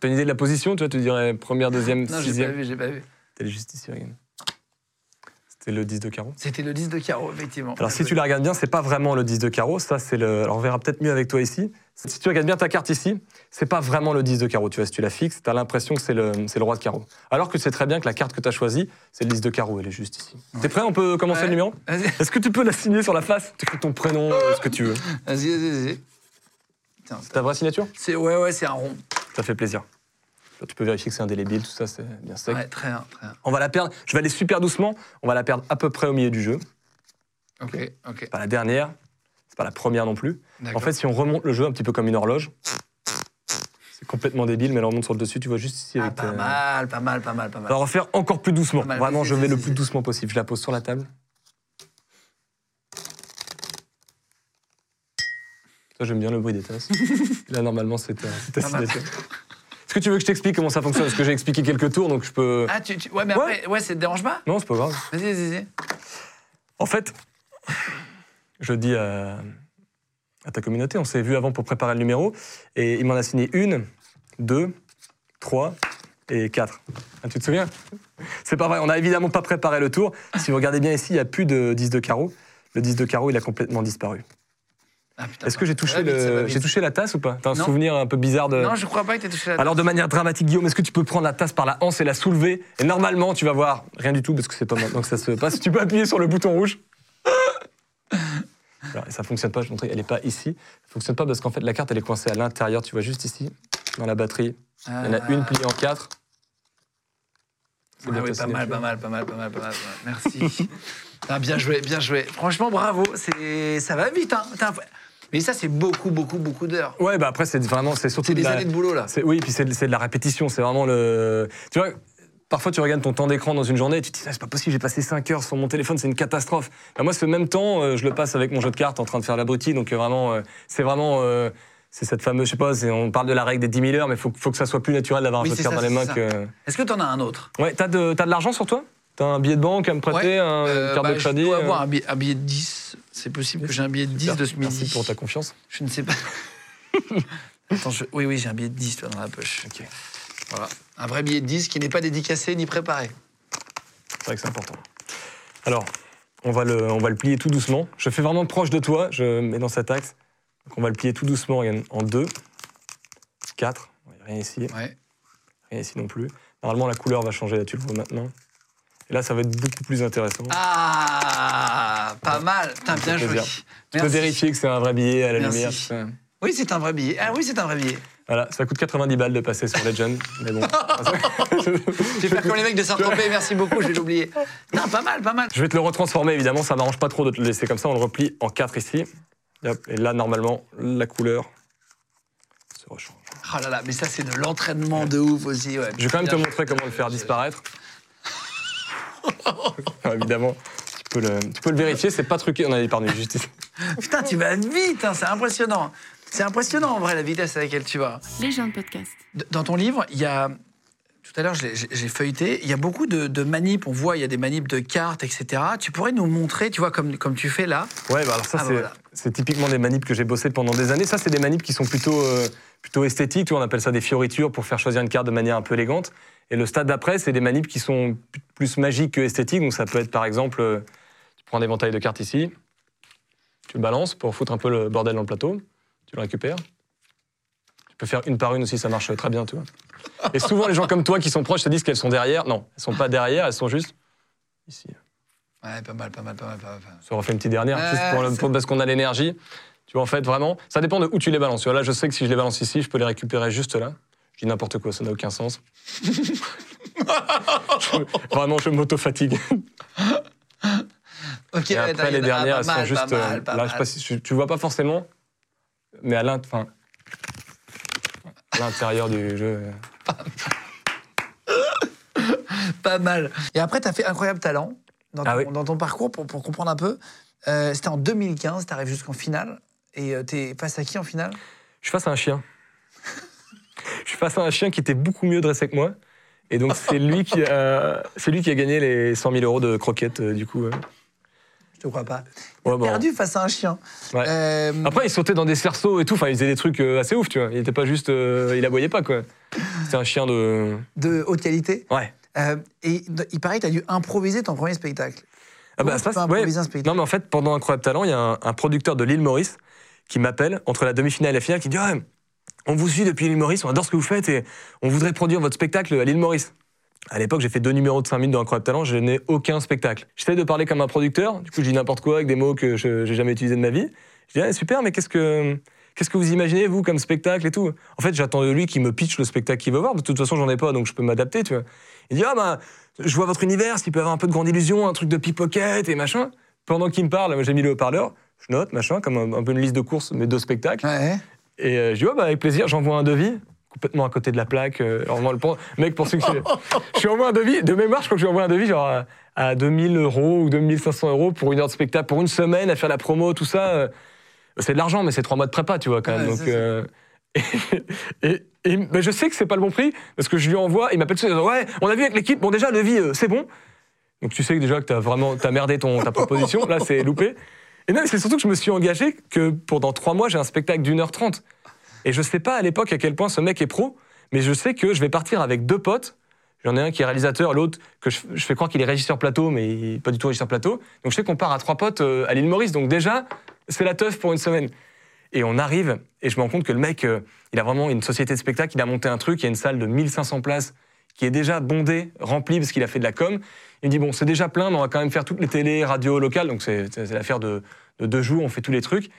T'as une idée de la position Tu vois, tu dirais première, deuxième, Non, j'ai pas sixième? vu, j'ai pas vu. C'était le 10 de carreau. C'était le 10 de carreau, effectivement. Alors si tu la regardes bien, c'est pas vraiment le 10 de carreau, ça c'est le. Alors on verra peut-être mieux avec toi ici. Si tu regardes bien ta carte ici, c'est pas vraiment le 10 de carreau. Tu vois, si tu la fixes, t'as l'impression que c'est le, c'est le roi de carreau. Alors que c'est très bien que la carte que tu as choisie, c'est le 10 de carreau, elle est juste ici. T'es prêt? On peut commencer Ouais. le numéro? Vas-y, Est-ce que tu peux la signer sur la face? Tu fais ton prénom, euh, ce que tu veux. vas-y, vas-y. vas-y. C'est ta vraie signature? C'est ouais, ouais, c'est un rond. Ça fait plaisir. Là, Tu peux vérifier que c'est indélébile, tout ça, c'est bien sec. Ouais, très bien, très bien. On va la perdre. Je vais aller super doucement. On va la perdre à peu près au milieu du jeu. Ok, ok. Pas la dernière, c'est pas la première non plus. En fait, si on remonte le jeu un petit peu comme une horloge, c'est complètement débile, mais là on remonte sur le dessus, tu vois juste ici Ah, avec. pas euh, mal, pas mal, pas mal, pas On mal. va refaire encore plus doucement. Mal, Vraiment, je vais le plus doucement possible. Je la pose sur la table. Ça, j'aime bien le bruit des tasses. là, normalement, c'est ta, c'est Est-ce que tu veux que je t'explique comment ça fonctionne? Parce que j'ai expliqué quelques tours, donc je peux. Ah, tu, tu- ouais, mais Ouais. après, ouais, ça te dérange pas? Non, c'est pas grave. Vas-y, vas-y, vas-y. En fait, je dis à, à ta communauté, on s'est vu avant pour préparer le numéro, et il m'en a signé une, deux, trois et quatre. Ah, tu te souviens? C'est pas vrai, on n'a évidemment pas préparé le tour. Si vous regardez bien ici, il n'y a plus de 10 de carreau. Le 10 de carreau, il a complètement disparu. Ah, Est-ce que j'ai touché, le... j'ai la tasse ou pas T'as un Non. souvenir un peu bizarre de... Non, je crois pas que t'aies touché la Alors de manière dramatique, Guillaume, est-ce que tu peux prendre la tasse par la hanse et la soulever Et normalement, tu vas voir rien du tout parce que c'est pas maintenant que ça se passe. Tu peux appuyer sur le bouton rouge. Alors, ça fonctionne pas. Je vais te montrer. Elle est pas ici. Ça fonctionne pas parce qu'en fait la carte elle est coincée à l'intérieur. Tu vois juste ici dans la batterie. Il y en a une pliée en quatre. C'est Ah oui, pas mal, pas mal, pas mal, pas mal, pas mal. Merci. Ah, bien joué, bien joué. Franchement, bravo. C'est, ça va vite, hein. Mais ça, c'est beaucoup, beaucoup, beaucoup d'heures. Ouais, bah après c'est vraiment c'est surtout C'est des de la- années de boulot là. Oui, puis c'est de, la répétition. C'est vraiment le. Tu vois, parfois tu regardes ton temps d'écran dans une journée et tu te dis, Ah, c'est pas possible, j'ai passé 5 heures sur mon téléphone, c'est une catastrophe. Bah, moi, ce même temps, euh, je le passe avec mon jeu de cartes en train de faire l'abruti. Donc euh, vraiment, euh, c'est vraiment. c'est cette fameuse, je sais pas, on parle de la règle des 10 000 heures, mais il faut, faut que ça soit plus naturel d'avoir un Oui, jeu de cartes dans les mains que. Est-ce que t'en as un autre? Ouais, t'as de, de l'argent sur toi? T'as un billet de banque à me prêter, un, une carte bah, de crédit Je dois avoir un billet, un billet de 10. C'est possible que j'ai un billet de 10 super. de ce midi. Merci pour ta confiance. Je ne sais pas. Attends, je- oui, oui, j'ai un billet de 10 toi, dans la poche. Ok. Voilà. Un vrai billet de 10 qui n'est pas dédicacé ni préparé. C'est vrai que c'est important. Alors, on va, le, on va le plier tout doucement. Je fais vraiment proche de toi, je mets dans cet axe. Donc on va le plier tout doucement en deux, quatre. Rien ici, Ouais. rien ici non plus. Normalement, la couleur va changer, là, tu le vois maintenant. Et là, ça va être beaucoup plus intéressant. Ah, pas mal. Putain, bien fait joué. tu peux vérifier que c'est un vrai billet à la Merci. lumière. ça. Oui, c'est un vrai billet. Ah oui, c'est un vrai billet. Voilà, ça coûte 90 balles de passer sur Legend. mais bon. Je vais faire comme les mecs de Saint-Tropez, merci beaucoup, je vais l'oublier. Non, pas mal, pas mal. Je vais te le retransformer, évidemment, ça m'arrange pas trop de te le laisser comme ça. On le replie en quatre ici. Et, là, normalement, la couleur se rechange. Oh là là, mais ça, c'est de l'entraînement de ouf aussi. Ouais. Je vais quand même te montrer comment le faire disparaître. Alors, évidemment, peux le, tu peux le vérifier, c'est pas truqué, on a épargné justice. Putain, tu vas vite, hein, c'est impressionnant. C'est impressionnant en vrai la vitesse à laquelle tu vas. Les gens de podcast. Dans ton livre, il y a. Tout à l'heure, j'ai feuilleté. Il y a beaucoup de, de manips. On voit, il y a des manips de cartes, etc. Tu pourrais nous montrer, tu vois, comme, comme tu fais là. Ouais, bah alors ça, Ah, c'est, voilà. c'est typiquement des manips que j'ai bossé pendant des années. Ça, c'est des manips qui sont plutôt, euh, plutôt esthétiques. On appelle ça des fioritures pour faire choisir une carte de manière un peu élégante. Et le stade d'après, c'est des manips qui sont plus magiques que esthétiques. Donc ça peut être, par exemple, euh, tu prends un éventail de cartes ici, tu le balances pour foutre un peu le bordel dans le plateau, tu le récupères. Tu peux faire une par une aussi, ça marche très bien, tu vois. Et souvent, les gens comme toi qui sont proches te disent qu'elles sont derrière. Non, elles sont pas derrière, elles sont juste ici. Ouais, pas mal, pas mal, pas mal, pas mal. Ça refait une petite dernière, Ouais, juste pour le- c'est- pour- parce qu'on a l'énergie. Tu vois, en fait, vraiment, ça dépend de où tu les balances. Là, je sais que si je les balance ici, je peux les récupérer juste là. Dis n'importe quoi, ça n'a aucun sens. Je- vraiment, je m'auto-fatigue. Ok, Et après, les dernières, elles sont juste. Euh, là, je sais pas si tu, vois pas forcément, mais à l'intérieur du jeu. Pas mal. Et après, tu as fait Incroyable Talent dans ton, Ah oui. dans ton parcours pour, pour comprendre un peu. Euh, C'était en 2015, tu arrives jusqu'en finale. Et tu es face à qui en finale? Je suis face à un chien. Je suis face à un chien qui était beaucoup mieux dressé que moi. Et donc, c'est lui, qui a- c'est lui qui a gagné les 100 000 euros de croquettes, euh, du coup. euh. Je te crois pas. Ouais, bon. Perdu face à un chien. Ouais. Euh, Après, il sautait dans des cerceaux et tout. Enfin, il faisait des trucs assez ouf, tu vois. Il était pas juste. il aboyait pas, quoi. C'était un chien de. de haute qualité. Ouais. Et il paraît que tu as dû improviser ton premier spectacle. Ah Comment tu peux improviser un spectacle? Non, mais en fait, pendant Incroyable Talent, il y a un, un producteur de l'île Maurice qui m'appelle entre la demi-finale et la finale qui dit Ouais, On vous suit depuis l'île Maurice, on adore ce que vous faites et on voudrait produire votre spectacle à l'île Maurice. À l'époque, j'ai fait deux numéros de 5 minutes dans Incroyable Talent, je n'ai aucun spectacle. J'essaie de parler comme un producteur, du coup, je dis n'importe quoi avec des mots que je n'ai jamais utilisés de ma vie. Je dis Ah, Super, mais qu'est-ce que. Qu'est-ce que vous imaginez, vous, comme spectacle et tout? En fait, j'attends de lui qu'il me pitch le spectacle qu'il veut voir. De toute façon, j'en ai pas, donc je peux m'adapter, tu vois. Il dit Ah, bah, je vois votre univers, s'il peut avoir un peu de grande illusion, un truc de pickpocket et machin. Pendant qu'il me parle, j'ai mis le haut-parleur, je note, machin, comme un, peu une liste de courses, mes deux spectacles. Et euh, je dis Ouais, bah, avec plaisir, j'envoie un devis. Complètement à côté de la plaque. euh, le pen- mec pensait que je lui envoie un devis. De mémoire, je crois que je lui envoie un devis genre à, à 2000 euros ou 2500 euros pour une heure de spectacle, pour une semaine, à faire la promo, tout ça. euh, c'est de l'argent, mais c'est trois mois de prépa, tu vois, quand même. Ouais, donc, euh, et, et- et- mais je sais que c'est pas le bon prix, parce que je lui envoie, il m'appelle tout Ouais, on a vu avec l'équipe, bon, déjà, le devis, euh, c'est bon. Donc, tu sais que déjà que t'as vraiment t'as merdé ton, ta proposition. Là, c'est loupé. Et non, c'est surtout que je me suis engagé que pendant trois mois, j'ai un spectacle d'une heure trente. Et je sais pas à l'époque à quel point ce mec est pro, mais je sais que je vais partir avec deux potes. J'en ai un qui est réalisateur, l'autre que je, fais croire qu'il est régisseur plateau, mais pas du tout régisseur plateau. Donc je sais qu'on part à trois potes euh, à l'île Maurice. Donc déjà, c'est la teuf pour une semaine. Et on arrive, et je me rends compte que le mec, euh, il a vraiment une société de spectacle, il a monté un truc, il y a une salle de 1500 places qui est déjà bondée, remplie, parce qu'il a fait de la com. Il me dit, bon, c'est déjà plein, mais on va quand même faire toutes les télés, radios locales, donc c'est l'affaire de, de deux jours, on fait tous les trucs.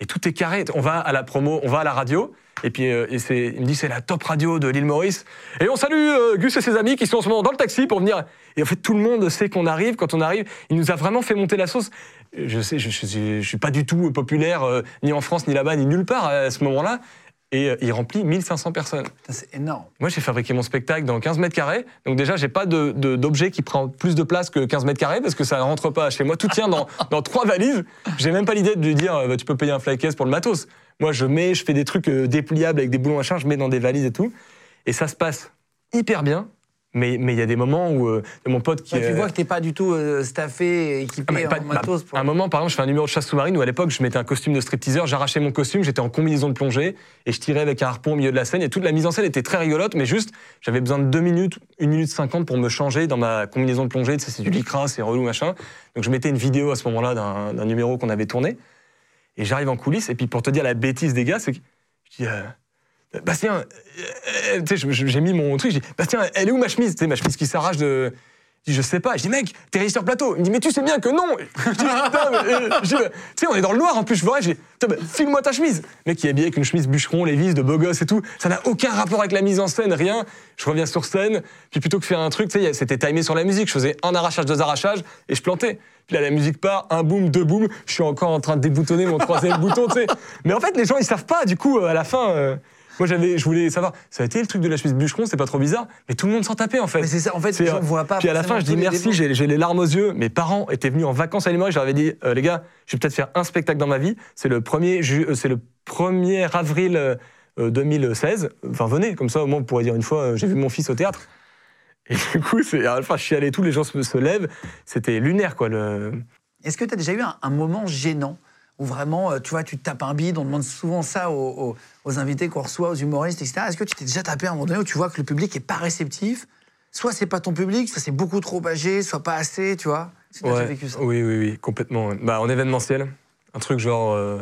Et tout est carré. On va à la promo, on va à la radio. Et puis euh, il me dit c'est la top radio de l'île Maurice. Et on salue euh, Gus et ses amis qui sont en ce moment dans le taxi pour venir. Et en fait tout le monde sait qu'on arrive. Quand on arrive, il nous a vraiment fait monter la sauce. Je sais, je suis pas du tout populaire euh, ni en France ni là-bas ni nulle part à ce moment-là. Et euh, il remplit 1500 personnes. C'est énorme. Moi, j'ai fabriqué mon spectacle dans 15 mètres carrés. Donc déjà, j'ai pas de- de- d'objet qui prend plus de place que 15 mètres carrés parce que ça ne rentre pas chez moi. Tout tient dans, dans trois valises. J'ai même pas l'idée de lui dire, euh, bah, tu peux payer un flycase pour le matos. Moi, je mets, je fais des trucs euh, dépliables avec des boulons machin, je mets dans des valises et tout. Et ça se passe hyper bien. Mais mais il y a des moments où euh, mon pote qui Ouais, tu est- vois que t'es pas du tout euh, staffé, ah, équipé mais en pas- matos. bah, Pour... À un moment, par exemple, je fais un numéro de chasse sous-marine où à l'époque, je mettais un costume de stripteaseur, j'arrachais mon costume, j'étais en combinaison de plongée et je tirais avec un harpon au milieu de la scène. Et toute la mise en scène était très rigolote, mais juste, j'avais besoin de 2 minutes, 1 minute 50 pour me changer dans ma combinaison de plongée. Tu sais, c'est du lycra, c'est relou, machin. Donc je mettais une vidéo à ce moment-là d'un d'un numéro qu'on avait tourné. Et j'arrive en coulisses, et puis pour te dire la bêtise des gars, c'est que je dis. euh, Bastien, euh, euh, je- j'ai mis mon truc, je dis, Bastien, elle est où ma chemise? Sais, ma chemise qui s'arrache de. Je dis, sais pas. Je dis, mec, t'es régisseur plateau. Il me dit, mais tu sais bien que non. Je dis, euh, bah, tu sais, on est dans le noir en plus. Je vois, je dis, bah, file-moi ta chemise. Mec, il est habillé avec une chemise bûcheron, Lévis, de beau gosse et tout. Ça n'a aucun rapport avec la mise en scène, rien. Je reviens sur scène, puis plutôt que faire un truc, tu sais, c'était timé sur la musique. Je faisais un arrachage, deux arrachages, et je plantais. Puis là, la musique part, un boom, deux booms. Je suis encore en train de déboutonner mon troisième bouton, tu sais. Mais en fait, les gens, ils savent pas. Du coup, euh, à la fin, euh, Moi, j'avais, je voulais savoir, ça a été le truc de la chemise bûcheron, c'est pas trop bizarre, mais tout le monde s'en tapait en fait. Mais c'est ça, en fait, les gens voient pas. Puis à la fin, je dis merci, j'ai j'ai les larmes aux yeux. Mes parents étaient venus en vacances à Maurice, je leur avais dit, euh, les gars, je vais peut-être faire un spectacle dans ma vie. C'est le premier, ju- euh, c'est le 1er avril euh, euh, 2016. Enfin, venez, comme ça, au moins, vous pourrez dire une fois, j'ai vu mon fils au théâtre. Et du coup, c'est, à la fin, je suis allé, tous les gens se, se lèvent. C'était lunaire, quoi. Le... Est-ce que tu as déjà eu un, un moment gênant? Où vraiment, euh, tu vois, tu te tapes un bide, on demande souvent ça aux, aux- aux invités qu'on reçoit, aux humoristes, etc. Est-ce que tu t'es déjà tapé à un moment donné où tu vois que le public est pas réceptif? Soit c'est pas ton public, soit c'est beaucoup trop âgé, soit pas assez, tu vois déjà Ouais, vécu ça Oui, oui, oui, complètement. Bah, en événementiel, un truc genre euh,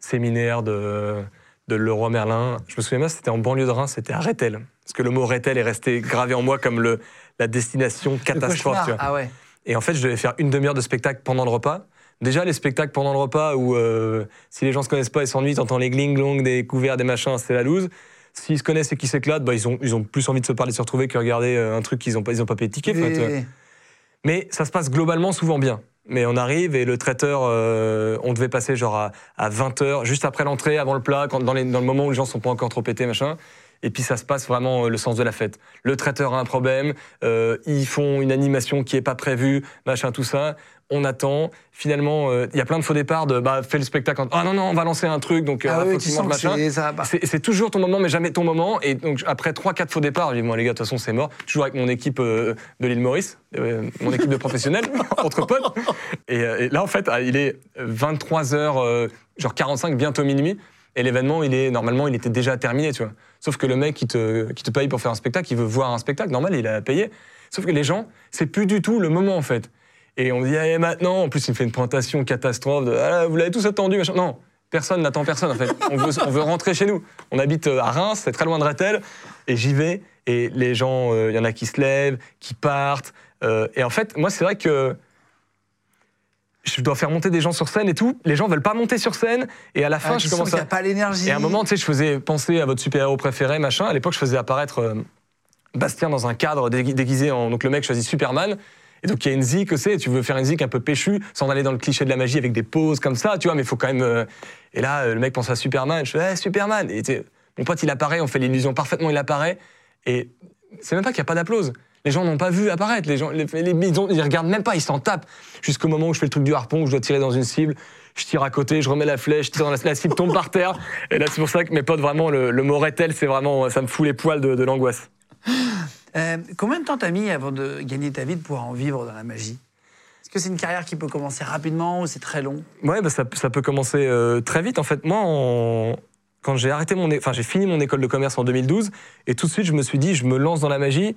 séminaire de, de Leroy Merlin. Je me souviens bien, c'était en banlieue de Reims, c'était à Rethel. Parce que le mot Rethel est resté gravé en moi comme le, la destination catastrophe. tu vois. Ah ouais. Et en fait, je devais faire une demi-heure de spectacle pendant le repas. Déjà, les spectacles pendant le repas où euh, si les gens se connaissent pas, ils s'ennuient, t'entends les gling-glong, des couverts, des machins, c'est la loose. S'ils se connaissent et qu'ils s'éclatent, bah, ils, ont, ils ont plus envie de se parler, de se retrouver que regarder euh, un truc qu'ils ont pas, ils ont pas payé de ticket. Et- Mais ça se passe globalement souvent bien. Mais on arrive et le traiteur, euh, on devait passer genre à, à 20h, juste après l'entrée, avant le plat, quand, dans, les- dans le moment où les gens sont pas encore trop pétés, machin. Et puis ça se passe vraiment le sens de la fête. Le traiteur a un problème, euh, ils font une animation qui est pas prévue, machin, tout ça. On attend. Finalement, euh, il y a plein de faux départs de bah, fais le spectacle. en- Ah non, non, on va lancer un truc, donc euh, Ah faut oui, tu sens machin. c'est- pas. C'est toujours ton moment, mais jamais ton moment. Et donc, après 3-4 faux départs, je dis, les gars, de toute façon, c'est mort. Toujours avec mon équipe euh, de l'île Maurice, euh, mon équipe de professionnels, entre potes. Et, et là, en fait, il est 23h, genre 45, bientôt minuit. Et l'événement, il est normalement, il était déjà terminé, tu vois. Sauf que le mec qui te, qui te paye pour faire un spectacle, il veut voir un spectacle, normal, il a payé. Sauf que les gens, c'est plus du tout le moment, en fait. Et on dit, allez, maintenant, en plus, il me fait une présentation catastrophe de, ah, vous l'avez tous attendu, machin. Non, personne n'attend personne, en fait. On veut, on veut rentrer chez nous. On habite euh, à Reims, c'est très loin de Rethel, et j'y vais, et les gens, euh, il y en a qui se lèvent, qui partent. euh, et en fait, moi, c'est vrai que je dois faire monter des gens sur scène et tout. Les gens veulent pas monter sur scène, et à la fin, Ah, je tu sens commence à. a pas l'énergie. Et à un moment, tu sais, je faisais penser à votre super-héros préféré, machin. À l'époque, je faisais apparaître Bastien dans un cadre dégui- déguisé en. Donc le mec choisit Superman. Et donc il y a une zik, tu sais, tu veux faire une zik un peu péchue, sans aller dans le cliché de la magie avec des poses comme ça, tu vois, mais il faut quand même. euh, Et là, euh, le mec pense à Superman. Je fais, Eh, Superman. Et mon pote, il apparaît, on fait l'illusion parfaitement, il apparaît. Et c'est même pas qu'il n'y a pas d'applause. Les gens n'ont pas vu apparaître. Les gens, ils, ont- regardent même pas, ils s'en tapent. Jusqu'au moment où je fais le truc du harpon, où je dois tirer dans une cible. Je tire à côté, je remets la flèche, la, cible tombe par terre. Et là, c'est pour ça que mes potes, vraiment, le, le mot c'est vraiment, ça me fout les poils de l'angoisse. Euh, combien de temps t'as mis avant de gagner ta vie de pouvoir en vivre dans la magie? Est-ce que c'est une carrière qui peut commencer rapidement ou c'est très long? Ouais, bah, ça, peut commencer euh, très vite. En fait, moi, quand j'ai arrêté mon, enfin, j'ai fini mon école de commerce en 2012, et tout de suite, je me suis dit, je me lance dans la magie.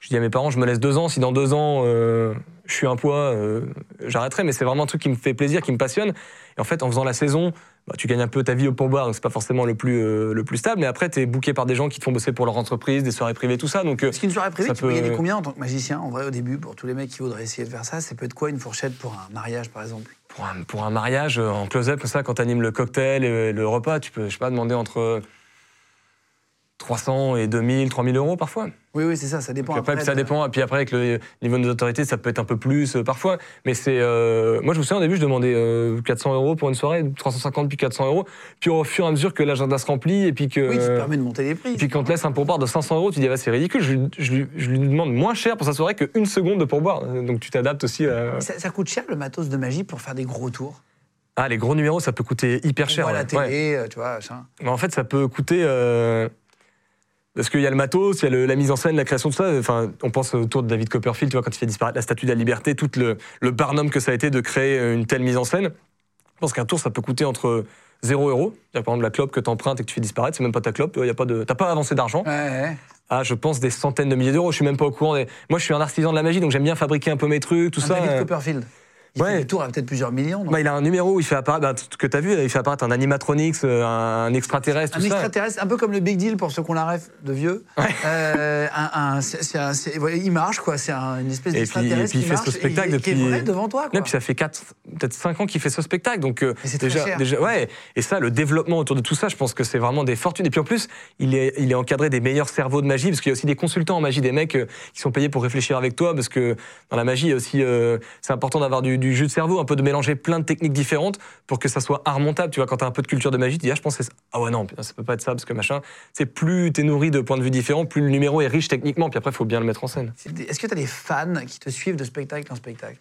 Je dis à mes parents, je me laisse deux ans. Si dans deux ans, euh, je suis un poids, euh, j'arrêterai. Mais c'est vraiment un truc qui me fait plaisir, qui me passionne. Et en fait, en faisant la saison, bah, tu gagnes un peu ta vie au pourboire, donc c'est pas forcément le plus, euh, le plus stable. Mais après, tu es booké par des gens qui te font bosser pour leur entreprise, des soirées privées, tout ça. Donc, euh, Est-ce qu'une soirée privée, tu peux peut- gagner combien en tant que magicien En vrai, au début, pour tous les mecs qui voudraient essayer de faire ça, ça peut être quoi une fourchette pour un mariage, par exemple? Pour un, pour un mariage, euh, en close-up, comme ça, quand tu animes le cocktail et le repas, tu peux, je sais pas, demander entre 300 et 2000, 3000 euros parfois. Oui, oui, c'est ça, ça dépend. Puis après, après ça de- dépend. Et puis après, avec le niveau de nos autorités, ça peut être un peu plus euh, parfois. Mais c'est. euh, moi, je me souviens, au début, je demandais euh, 400 euros pour une soirée, 350 puis 400 euros. Puis au fur et à mesure que l'agenda se remplit, et puis que. Oui, permet de monter les prix. puis quand on te laisse un pourboire de 500 euros, tu dis, ah, bah, c'est ridicule, je, lui- je lui- je lui demande moins cher pour sa soirée qu'une seconde de pourboire. Euh, Donc tu t'adaptes aussi à. Ça, ça coûte cher le matos de magie pour faire des gros tours? Ah, les gros numéros, ça peut coûter hyper On cher. voit la. Ouais. télé, euh, tu vois, machin. Mais en fait, ça peut coûter. euh, Parce qu'il y a le matos, il y a le- la mise en scène, la création, tout ça. Enfin, on pense autour de David Copperfield, tu vois, quand il fait disparaître la statue de la liberté, tout le, le barnum que ça a été de créer une telle mise en scène. Je pense qu'un tour, ça peut coûter entre 0 euros. Par exemple, la clope que tu empruntes et que tu fais disparaître, c'est même pas ta clope, tu n'as pas avancé d'argent. Ouais, ouais. Ah, je pense des centaines de milliers d'euros. Je suis même pas au courant. Des... Moi, je suis un artisan de la magie, donc j'aime bien fabriquer un peu mes trucs, tout Un ça. David euh. Copperfield. Il Ouais. fait des tours à peut-être plusieurs millions. Bah, il a un numéro où il fait apparaître, bah, que tu as vu, il fait apparaître un animatronics, euh, un extraterrestre, un ça. extraterrestre, un peu comme le Big Deal pour ceux qu'on la rêve de vieux. Euh, un, un- c'est- c'est un- c'est- ouais, il marche, quoi. C'est un- une espèce Et puis- et d'extraterrestre puis il qui fait marche ce spectacle et qui est depuis- vrai devant toi, quoi. Ouais, puis ça fait 4, peut-être 5 ans qu'il fait ce spectacle. Donc, euh, Mais c'est très déjà, cher. déjà, ouais. Et ça, le développement autour de tout ça, je pense que c'est vraiment des fortunes. Et puis en plus, il est, il est encadré des meilleurs cerveaux de magie, parce qu'il y a aussi des consultants en magie, des mecs euh, qui sont payés pour réfléchir avec toi, parce que dans la magie, il y a aussi, euh, c'est important d'avoir du, du jus de cerveau, un peu de mélanger plein de techniques différentes pour que ça soit remontable. Tu vois, quand tu as un peu de culture de magie, tu dis, ah, je ça. Ah ouais, non, ça peut pas être ça, parce que machin. C'est plus t'es nourri de points de vue différents, plus le numéro est riche techniquement, puis après, il faut bien le mettre en scène. Est-ce que tu as des fans qui te suivent de spectacle en spectacle?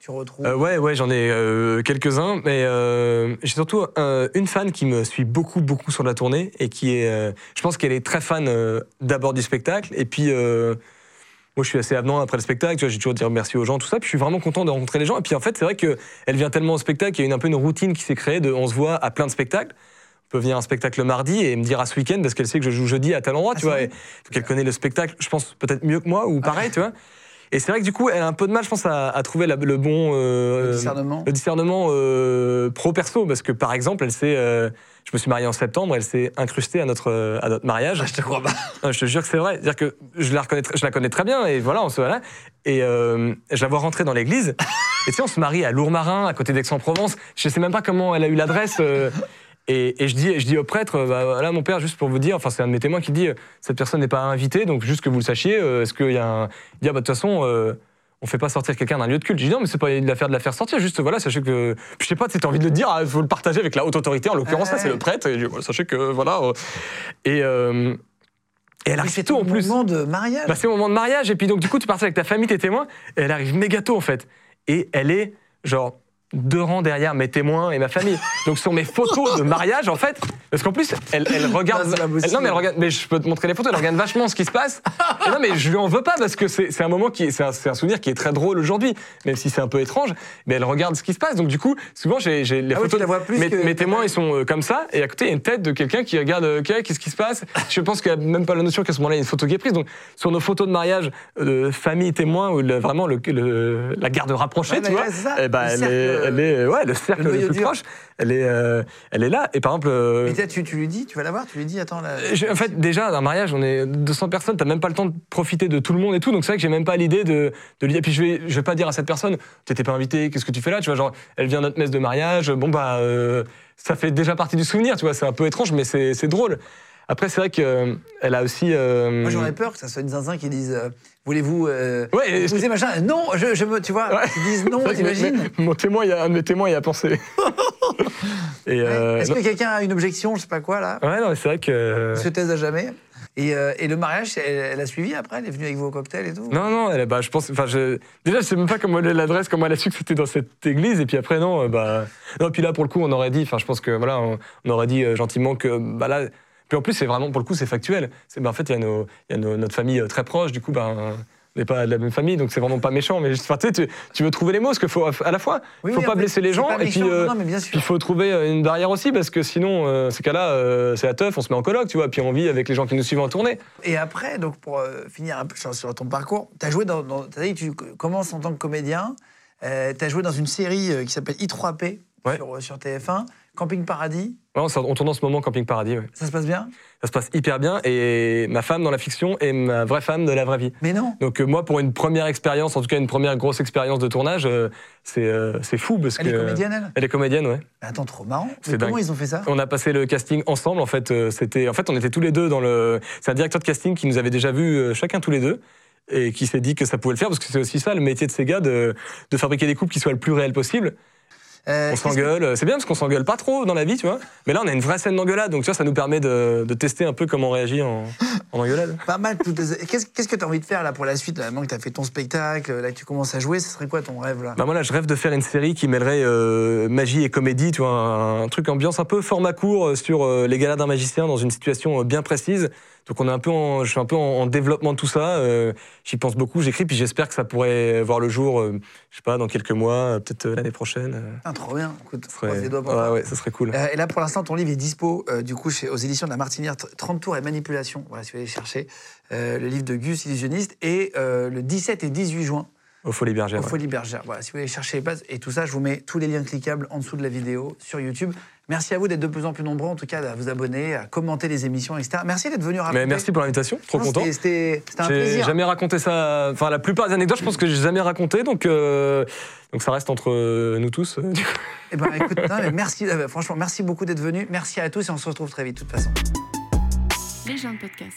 Tu retrouves? Euh, ouais, ouais, j'en ai euh, quelques-uns, mais euh, j'ai surtout une fan qui me suit beaucoup, beaucoup sur la tournée et qui est, je pense qu'elle est très fan d'abord du spectacle et puis. Moi, je suis assez avenant après le spectacle, tu vois, j'ai toujours dit merci aux gens, tout ça. Puis je suis vraiment content de rencontrer les gens. Et puis en fait, c'est vrai qu'elle vient tellement au spectacle, qu'il y a une, un peu une routine qui s'est créée de on se voit à plein de spectacles. On peut venir à un spectacle le mardi et me dire à ce week-end parce qu'elle sait que je joue jeudi à tel endroit, Ah, tu vois. Et, donc elle connaît le spectacle, je pense peut-être mieux que moi ou pareil, tu vois. Et c'est vrai que du coup, elle a un peu de mal, je pense, à, à trouver la- le bon euh, Le discernement. le discernement euh, pro-perso, parce que par exemple, elle s'est, euh, je me suis marié en septembre, elle s'est incrustée à notre, à notre mariage. Ah, je te crois pas. Non, je te jure que c'est vrai. C'est-à-dire que je la, reconnais, je la connais très bien, et voilà, on se voilà. Et euh, je la vois rentrer dans l'église. Et tu sais, on se marie à Lourmarin, à côté d'Aix-en-Provence. Je sais même pas comment elle a eu l'adresse. euh, et, et je, dis, je dis au prêtre, euh, bah, voilà, mon père, juste pour vous dire, enfin, c'est un de mes témoins qui dit, euh, cette personne n'est pas invitée, donc juste que vous le sachiez, est-ce qu'il y a un. Il dit, ah, bah, de toute façon. euh, on fait pas sortir quelqu'un d'un lieu de culte. Je dis non, mais c'est pas une affaire de la faire sortir, juste voilà, sachez que. Puis je sais pas, tu as envie de le dire, il faut le partager avec la haute autorité, en l'occurrence, là, c'est le prêtre, et je dis, voilà, sachez que voilà. euh, et, euh, et elle arrive c'est tôt en plus. moment de mariage. Bah, c'est au moment de mariage, et puis donc du coup, tu partais avec ta famille, tes témoins, et elle arrive méga tôt en fait. Et elle est genre deux rangs derrière mes témoins et ma famille. Donc sur mes photos de mariage, en fait, parce qu'en plus, elle, elle regarde. Elle- non, mais elle regarde. Mais je peux te montrer les photos. Elle regarde vachement ce qui se passe. Et non, mais je lui en veux pas parce que c'est un moment qui, est- c'est un, un souvenir qui est très drôle aujourd'hui, même si c'est un peu étrange. Mais elle regarde ce qui se passe. Donc du coup, souvent j'ai les Ah photos. tu la vois plus mes, que- mes témoins, ils sont euh, comme ça, et à côté il y a une tête de quelqu'un qui regarde. euh, Ok, qu'est-ce qui se passe? Je pense qu'elle a même pas la notion qu'à ce moment-là il y a une photo qui est prise. Donc sur nos photos de mariage, euh, famille témoin ou le- vraiment le, le- la garde rapprochée, tu vois. ça, eh ben, elle, est, est, ouais, le cercle le plus dur. proche. Elle est, euh, elle est là. Et par exemple. euh, Et tu, tu lui dis, tu vas la voir, tu lui dis, attends, là. j'ai- En fait, déjà, d'un mariage, on est 200 personnes, t'as même pas le temps de profiter de tout le monde et tout. Donc c'est vrai que j'ai même pas l'idée de, de lui dire. Puis je vais, je vais pas dire à cette personne, t'étais pas invité, qu'est-ce que tu fais là Tu vois, genre, elle vient à notre messe de mariage, bon bah, euh, ça fait déjà partie du souvenir, tu vois, c'est un peu étrange, mais c'est drôle. Après, c'est vrai qu'elle a aussi. euh, Moi, j'aurais peur que ça soit une zinzin qui dise euh, Voulez-vous euh, Ouais, épouser machin? Non, je, je me. Tu vois, Ouais. ils disent non, t'imagines? Mon témoin, il y a un de mes témoins, il a pensé. euh, Est-ce que quelqu'un a une objection, je sais pas quoi, là? Ouais, non, c'est vrai que. Se taise à jamais et, euh, et le mariage, elle, elle a suivi après? Elle est venue avec vos cocktails et tout? Non, non, elle, bah, je pense. Je, déjà, je sais même pas comment l'adresse, comment elle a su que c'était dans cette église. Et puis après, non, euh, bah. Non, puis là, pour le coup, on aurait dit. Enfin, je pense que voilà, on, on aurait dit euh, gentiment que. Bah là. Puis en plus, c'est vraiment, pour le coup, c'est factuel. C'est, bah, en fait, il y a, nos, il y a nos- notre famille euh, très proche. Du coup, bah, on n'est pas de la même famille, donc c'est vraiment pas méchant. Mais enfin, tu, veux trouver les mots, parce qu'il faut à la fois, il Oui, faut oui, pas blesser les gens, pas et puis. euh, il faut trouver euh, une barrière aussi, parce que sinon, euh, ces cas-là, euh, c'est la teuf, on se met en coloc, tu vois, puis on vit avec les gens qui nous suivent en tournée. Et après, donc pour finir un peu sur, sur ton parcours, tu as joué dans. dans t'as dit tu commences en tant que comédien. tu as joué dans une série qui s'appelle I3P Ouais. sur, sur TF1, Camping Paradis. Ouais, on, tourne en ce moment Camping Paradis, ouais. Ça se passe bien Ça se passe hyper bien, et ma femme dans la fiction est ma vraie femme de la vraie vie. Mais non Donc euh, moi, pour une première expérience, en tout cas une première grosse expérience de tournage, euh, c'est euh, c'est fou parce Elle que est comédienne, elle elle est comédienne, ouais. Mais Attends, trop marrant. C'est Mais comment dingue. ils ont fait ça? On a passé le casting ensemble. En fait, c'était, en fait, on était tous les deux dans le. C'est un directeur de casting qui nous avait déjà vus chacun tous les deux et qui s'est dit que ça pouvait le faire parce que c'est aussi ça le métier de ces gars de, de fabriquer des couples qui soient le plus réels possible. Euh, On s'engueule, c'est bien parce qu'on s'engueule pas trop dans la vie, tu vois. Mais là, on a une vraie scène d'engueulade, donc tu vois, ça nous permet de, de tester un peu comment on réagit en, en engueulade. Pas mal. les- Qu'est-ce que tu as envie de faire là pour la suite là, Maintenant que tu as fait ton spectacle, là que tu commences à jouer, ce serait quoi ton rêve là? Bah moi là, je rêve de faire une série qui mêlerait euh, magie et comédie, tu vois, un, un truc ambiance un peu format court euh, sur euh, les galas d'un magicien dans une situation bien précise. Donc on est un peu, en, je suis un peu en, en développement de tout ça. euh, J'y pense beaucoup, j'écris, puis j'espère que ça pourrait voir le jour, euh, je sais pas, dans quelques mois, euh, peut-être euh, l'année prochaine. Ah, Trop bien. Écoute, serait- les doigts pour toi. ouais, ça serait cool. Et là, pour l'instant, ton livre est dispo, du coup, chez, aux éditions de la Martinière, tr- 30 tours et manipulation. Voilà, si vous allez chercher. Le livre de Gus, illusionniste. Et le 17 et 18 juin, Au Folie Bergère. Au ouais. Folie Bergère. Voilà, si vous voulez chercher les bases et tout ça, je vous mets tous les liens cliquables en dessous de la vidéo sur YouTube. Merci à vous d'être de plus en plus nombreux, en tout cas, à vous abonner, à commenter les émissions, etc. Merci d'être venu raconter. Mais merci pour l'invitation, trop Non, content. c'était- un J'ai plaisir. jamais raconté ça. Enfin, la plupart des anecdotes, je pense que j'ai jamais raconté, donc euh, donc ça reste entre nous tous. euh. Eh ben, écoute, non, mais merci, euh, franchement, merci beaucoup d'être venu. Merci à tous et on se retrouve très vite, de toute façon. Les gens de podcast.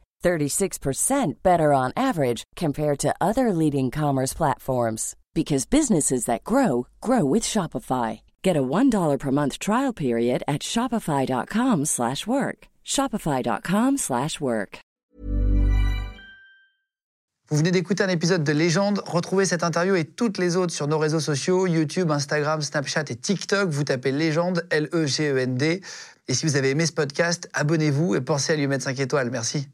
36% better on average compared to other leading commerce platforms because businesses that grow grow with Shopify. Get a $1 per month trial period at shopify.com/work. shopify.com/work. Vous venez d'écouter un épisode de Légende. Retrouvez cette interview et toutes les autres sur nos réseaux sociaux, YouTube, Instagram, Snapchat et TikTok. Vous tapez Légende, L-E-G-E-N-D. Et si vous avez aimé ce podcast, abonnez-vous et pensez à lui mettre 5 étoiles. Merci.